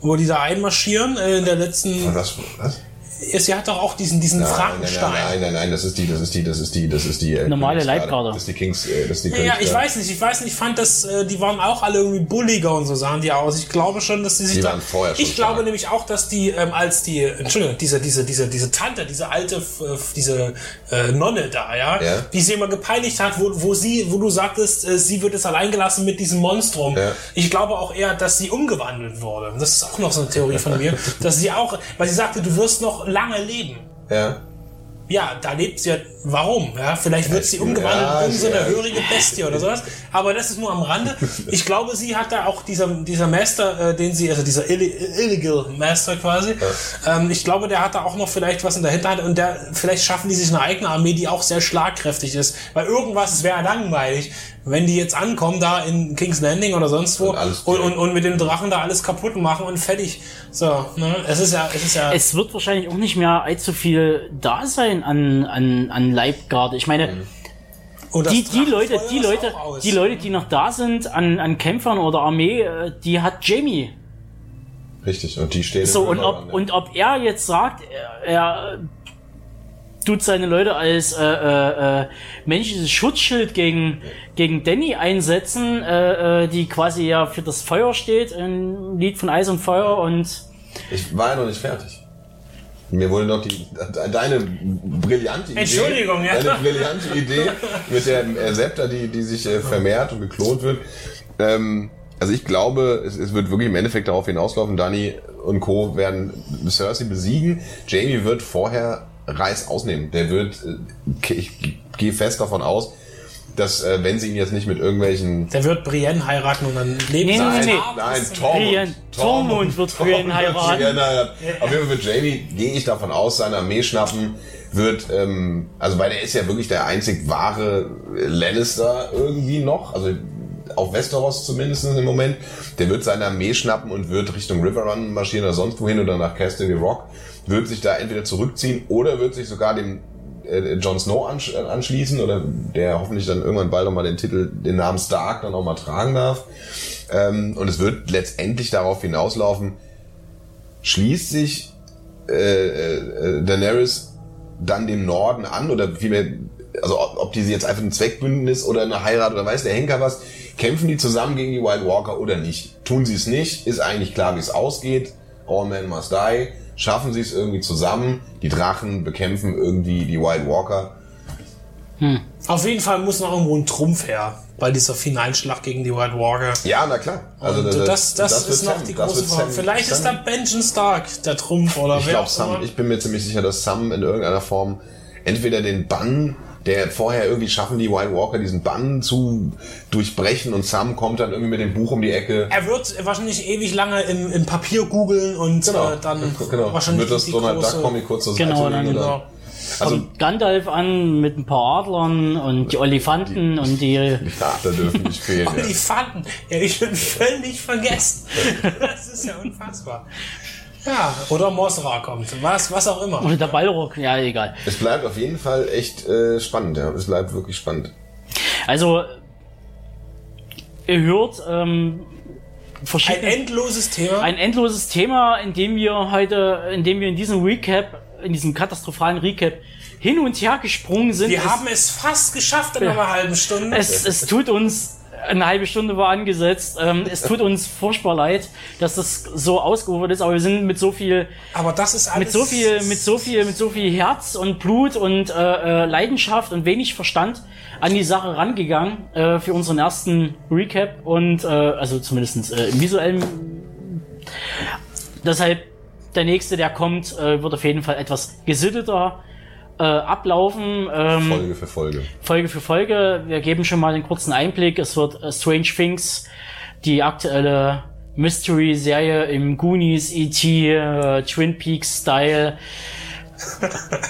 wo die da einmarschieren äh, in der letzten. Was? was? Sie hat doch auch diesen, diesen nein, Frankenstein. Nein, nein, nein, nein, das ist die, das ist die, das ist die, das ist die äh, normale Leibgarde. Das ist die Kings, äh, das ist die Ja, ja ich weiß nicht, ich weiß nicht, ich fand das, äh, die waren auch alle irgendwie bulliger und so sahen die aus. Ich glaube schon, dass die sich die da, waren vorher schon Ich glaube klar. nämlich auch, dass die, ähm, als die, Entschuldigung, diese, diese, diese, diese Tante, diese alte, diese äh, Nonne da, ja, ja, die sie immer gepeinigt hat, wo, wo sie, wo du sagtest, äh, sie wird es allein gelassen mit diesem Monstrum. Ja. Ich glaube auch eher, dass sie umgewandelt wurde. Das ist auch noch so eine Theorie von mir, dass sie auch, weil sie sagte, du wirst noch lange leben. Ja. Ja, da lebt sie ja Warum? Ja, vielleicht wird sie umgewandelt Ja, in so eine ja. hörige Bestie oder sowas. Aber das ist nur am Rande. Ich glaube, sie hat da auch dieser, dieser Master, äh, den sie, also dieser Illi- Illegal Master quasi, ähm, ich glaube, der hat da auch noch vielleicht was in der Hinterhand und der, vielleicht schaffen die sich eine eigene Armee, die auch sehr schlagkräftig ist. Weil irgendwas, es wäre langweilig, wenn die jetzt ankommen da in King's Landing oder sonst wo Und alles und, und, und mit den Drachen da alles kaputt machen und fertig. So, ne? Es ist ja, es ist ja. Es wird wahrscheinlich auch nicht mehr allzu viel da sein an, an, an Leibgarde. Ich meine, und das die, die Leute, die Leute, die Leute, die noch da sind an, an Kämpfern oder Armee, äh, die hat Jamie. Richtig, und die stehen So, und ob, an, ja. und ob er jetzt sagt, er, er tut seine Leute als äh, äh, äh, menschliches Schutzschild gegen, gegen Danny einsetzen, äh, äh, die quasi ja für das Feuer steht, ein Lied von Eis und Feuer und Ich war ja noch nicht fertig. Mir wurde noch die, deine brillante Idee. Entschuldigung, ja. Deine brillante Idee mit der Septa, die, die sich äh, vermehrt und geklont wird. Ähm, also ich glaube, es, es wird wirklich im Endeffekt darauf hinauslaufen, Dani und Co. werden Cersei besiegen. Jamie wird vorher Reis ausnehmen. Der wird, äh, ich gehe fest davon aus, dass äh, wenn sie ihn jetzt nicht mit irgendwelchen Der wird Brienne heiraten und dann leben Nee, sie nee, nee. Nein, Tormund. Brienne- Tormund wird Brienne heiraten. Ja, nein, auf jeden Fall wird Jamie, gehe ich davon aus, seine Armee schnappen, wird, ähm, also weil der ist ja wirklich der einzig wahre Lannister irgendwie noch, also auf Westeros zumindest im Moment, der wird seine Armee schnappen und wird Richtung Riverrun marschieren oder sonst wohin oder nach Casterly Rock, wird sich da entweder zurückziehen oder wird sich sogar dem äh, Jon Snow ansch äh, anschließen oder der hoffentlich dann irgendwann bald auch mal den Titel, den Namen Stark dann auch mal tragen darf. Ähm, und es wird letztendlich darauf hinauslaufen, schließt sich äh, äh, Daenerys dann dem Norden an oder vielmehr, also ob, ob die sie jetzt einfach ein Zweckbündnis oder eine Heirat oder weiß der Henker was, kämpfen die zusammen gegen die White Walker oder nicht? Tun sie es nicht, ist eigentlich klar, wie es ausgeht. All men must die. Schaffen sie es irgendwie zusammen, die Drachen bekämpfen irgendwie die White Walker. Auf jeden Fall muss noch irgendwo ein Trumpf her bei dieser finalen Schlacht gegen die White Walker. Ja, na klar. Also Und das, das, wird ist noch Sam. die Das große Frage. Sam- Vielleicht ist da Sam- Benjen Stark der Trumpf oder Ich wer glaube auch Sam. Ich bin mir ziemlich sicher, dass Sam in irgendeiner Form entweder den Bann, der vorher irgendwie schaffen die White Walker diesen Bann zu durchbrechen und Sam kommt dann irgendwie mit dem Buch um die Ecke. Er wird wahrscheinlich ewig lange im, im Papier googeln und äh, dann genau. wahrscheinlich wird das die Donald große, Duck Comic kurz zur Genau, Seite dann Genau. also kommt Gandalf an mit ein paar Adlern und die Olifanten und die ja, da dürfen nicht fehlen. Ja. die Fanden. Ja, ich bin völlig vergessen. Das ist ja unfassbar. Ja, oder Mosra kommt. Was, was auch immer. oder der Ballrock, ja egal. Es bleibt auf jeden Fall echt äh, spannend, ja. Es bleibt wirklich spannend. Also ihr hört ähm, Ein verschiedene endloses Thema. ein endloses Thema, in dem wir heute, in dem wir in diesem Recap, in diesem katastrophalen Recap hin und her gesprungen sind. Wir es, haben es fast geschafft in einer halben Stunde. es, es tut uns eine halbe Stunde war angesetzt. Ähm, es tut uns furchtbar leid, dass das so ausgeufert ist, aber wir sind mit so viel, Aber das ist alles. mit so viel, mit so viel, mit so viel Herz und Blut und äh, äh, Leidenschaft und wenig Verstand an die Sache rangegangen äh, für unseren ersten Recap und äh, also zumindest äh, im visuellen. Deshalb der nächste, der kommt, äh, wird auf jeden Fall etwas gesitteter äh, ablaufen. Ähm, Folge für Folge. Folge für Folge. Wir geben schon mal einen kurzen Einblick. Es wird äh, Strange Things, die aktuelle Mystery-Serie im Goonies, E.T., äh, Twin Peaks-Style.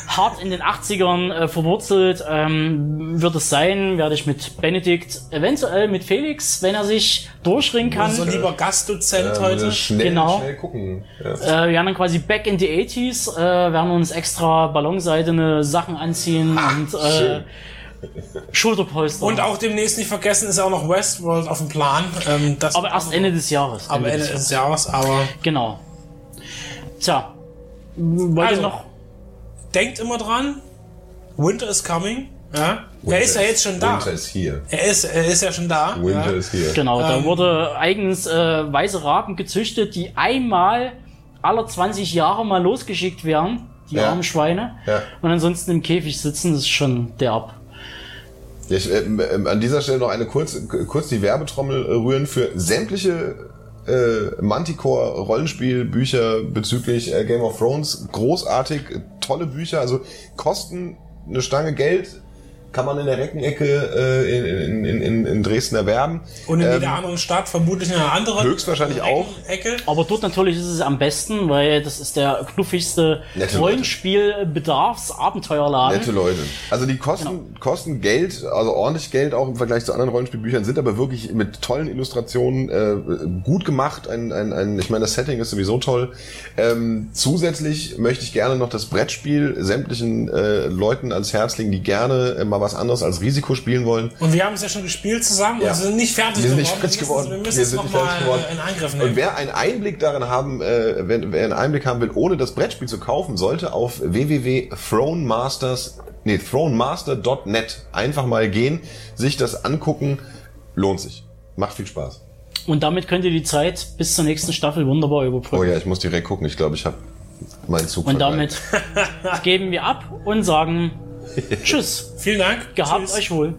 Hart in den 80ern äh, verwurzelt ähm, wird es sein, werde ich mit Benedikt, eventuell mit Felix, wenn er sich durchringen kann. unser lieber Gastdozent Ja, heute. Schnell, Genau. schnell gucken. Ja. Äh, wir werden dann quasi back in the 80s, äh, werden uns extra ballonseidene Sachen anziehen und äh, schön. Schulterpolster. Und auch demnächst nicht vergessen ist auch noch Westworld auf dem Plan. Ähm, das aber erst Ende des Jahres. aber Ende des Jahres. Aber Genau. Tja. Wollt Also, ihr noch? Denkt immer dran. Winter is coming. Ja. Er ist ja jetzt schon da. Winter ist hier. Er ist, er ist ja schon da. Winter ja. ist hier. Genau, da ähm, wurde eigens äh, weiße Raben gezüchtet, die einmal alle 20 Jahre mal losgeschickt werden. Die Ja. armen Schweine. Ja. Und ansonsten im Käfig sitzen, das ist schon derb. Ich, ähm, ähm, an dieser Stelle noch eine kurz, kurz die Werbetrommel äh, rühren für sämtliche äh, Manticore-Rollenspielbücher bezüglich äh, Game of Thrones. Großartig, tolle Bücher, also kosten eine Stange Geld kann man in der Reckenecke äh, in, in, in, in Dresden erwerben. Und in Ähm, jeder anderen Stadt vermutlich in einer anderen höchstwahrscheinlich auch. Ecke. Aber dort natürlich ist es am besten, weil das ist der knuffigste. Rollenspiel-Bedarfsabenteuerladen. Nette Leute. Also die kosten, kosten Geld, also ordentlich Geld auch im Vergleich zu anderen Rollenspielbüchern, sind aber wirklich mit tollen Illustrationen äh, gut gemacht. Ein, ein, ein, ich meine, das Setting ist sowieso toll. Ähm, zusätzlich möchte ich gerne noch das Brettspiel sämtlichen äh, Leuten ans Herz legen, die gerne äh, mal was anderes als Risiko spielen wollen. Und wir haben es ja schon gespielt zusammen Ja. und sind nicht fertig Wir sind geworden. nicht fertig geworden. Wir müssen Wir sind nicht fertig geworden. in Angriff nehmen. Und wer einen Einblick darin haben, äh, wenn, wer einen Einblick haben will, ohne das Brettspiel zu kaufen, sollte auf www.thronemasters, nee, thronemaster.net einfach mal gehen, sich das angucken, lohnt sich. Macht viel Spaß. Und damit könnt ihr die Zeit bis zur nächsten Staffel wunderbar Oh überbrücken. ja, ich muss direkt gucken. Ich glaube, ich habe meinen Zug Und damit geben wir ab und sagen Tschüss. Vielen Dank. Gehabt Tschüss. euch wohl.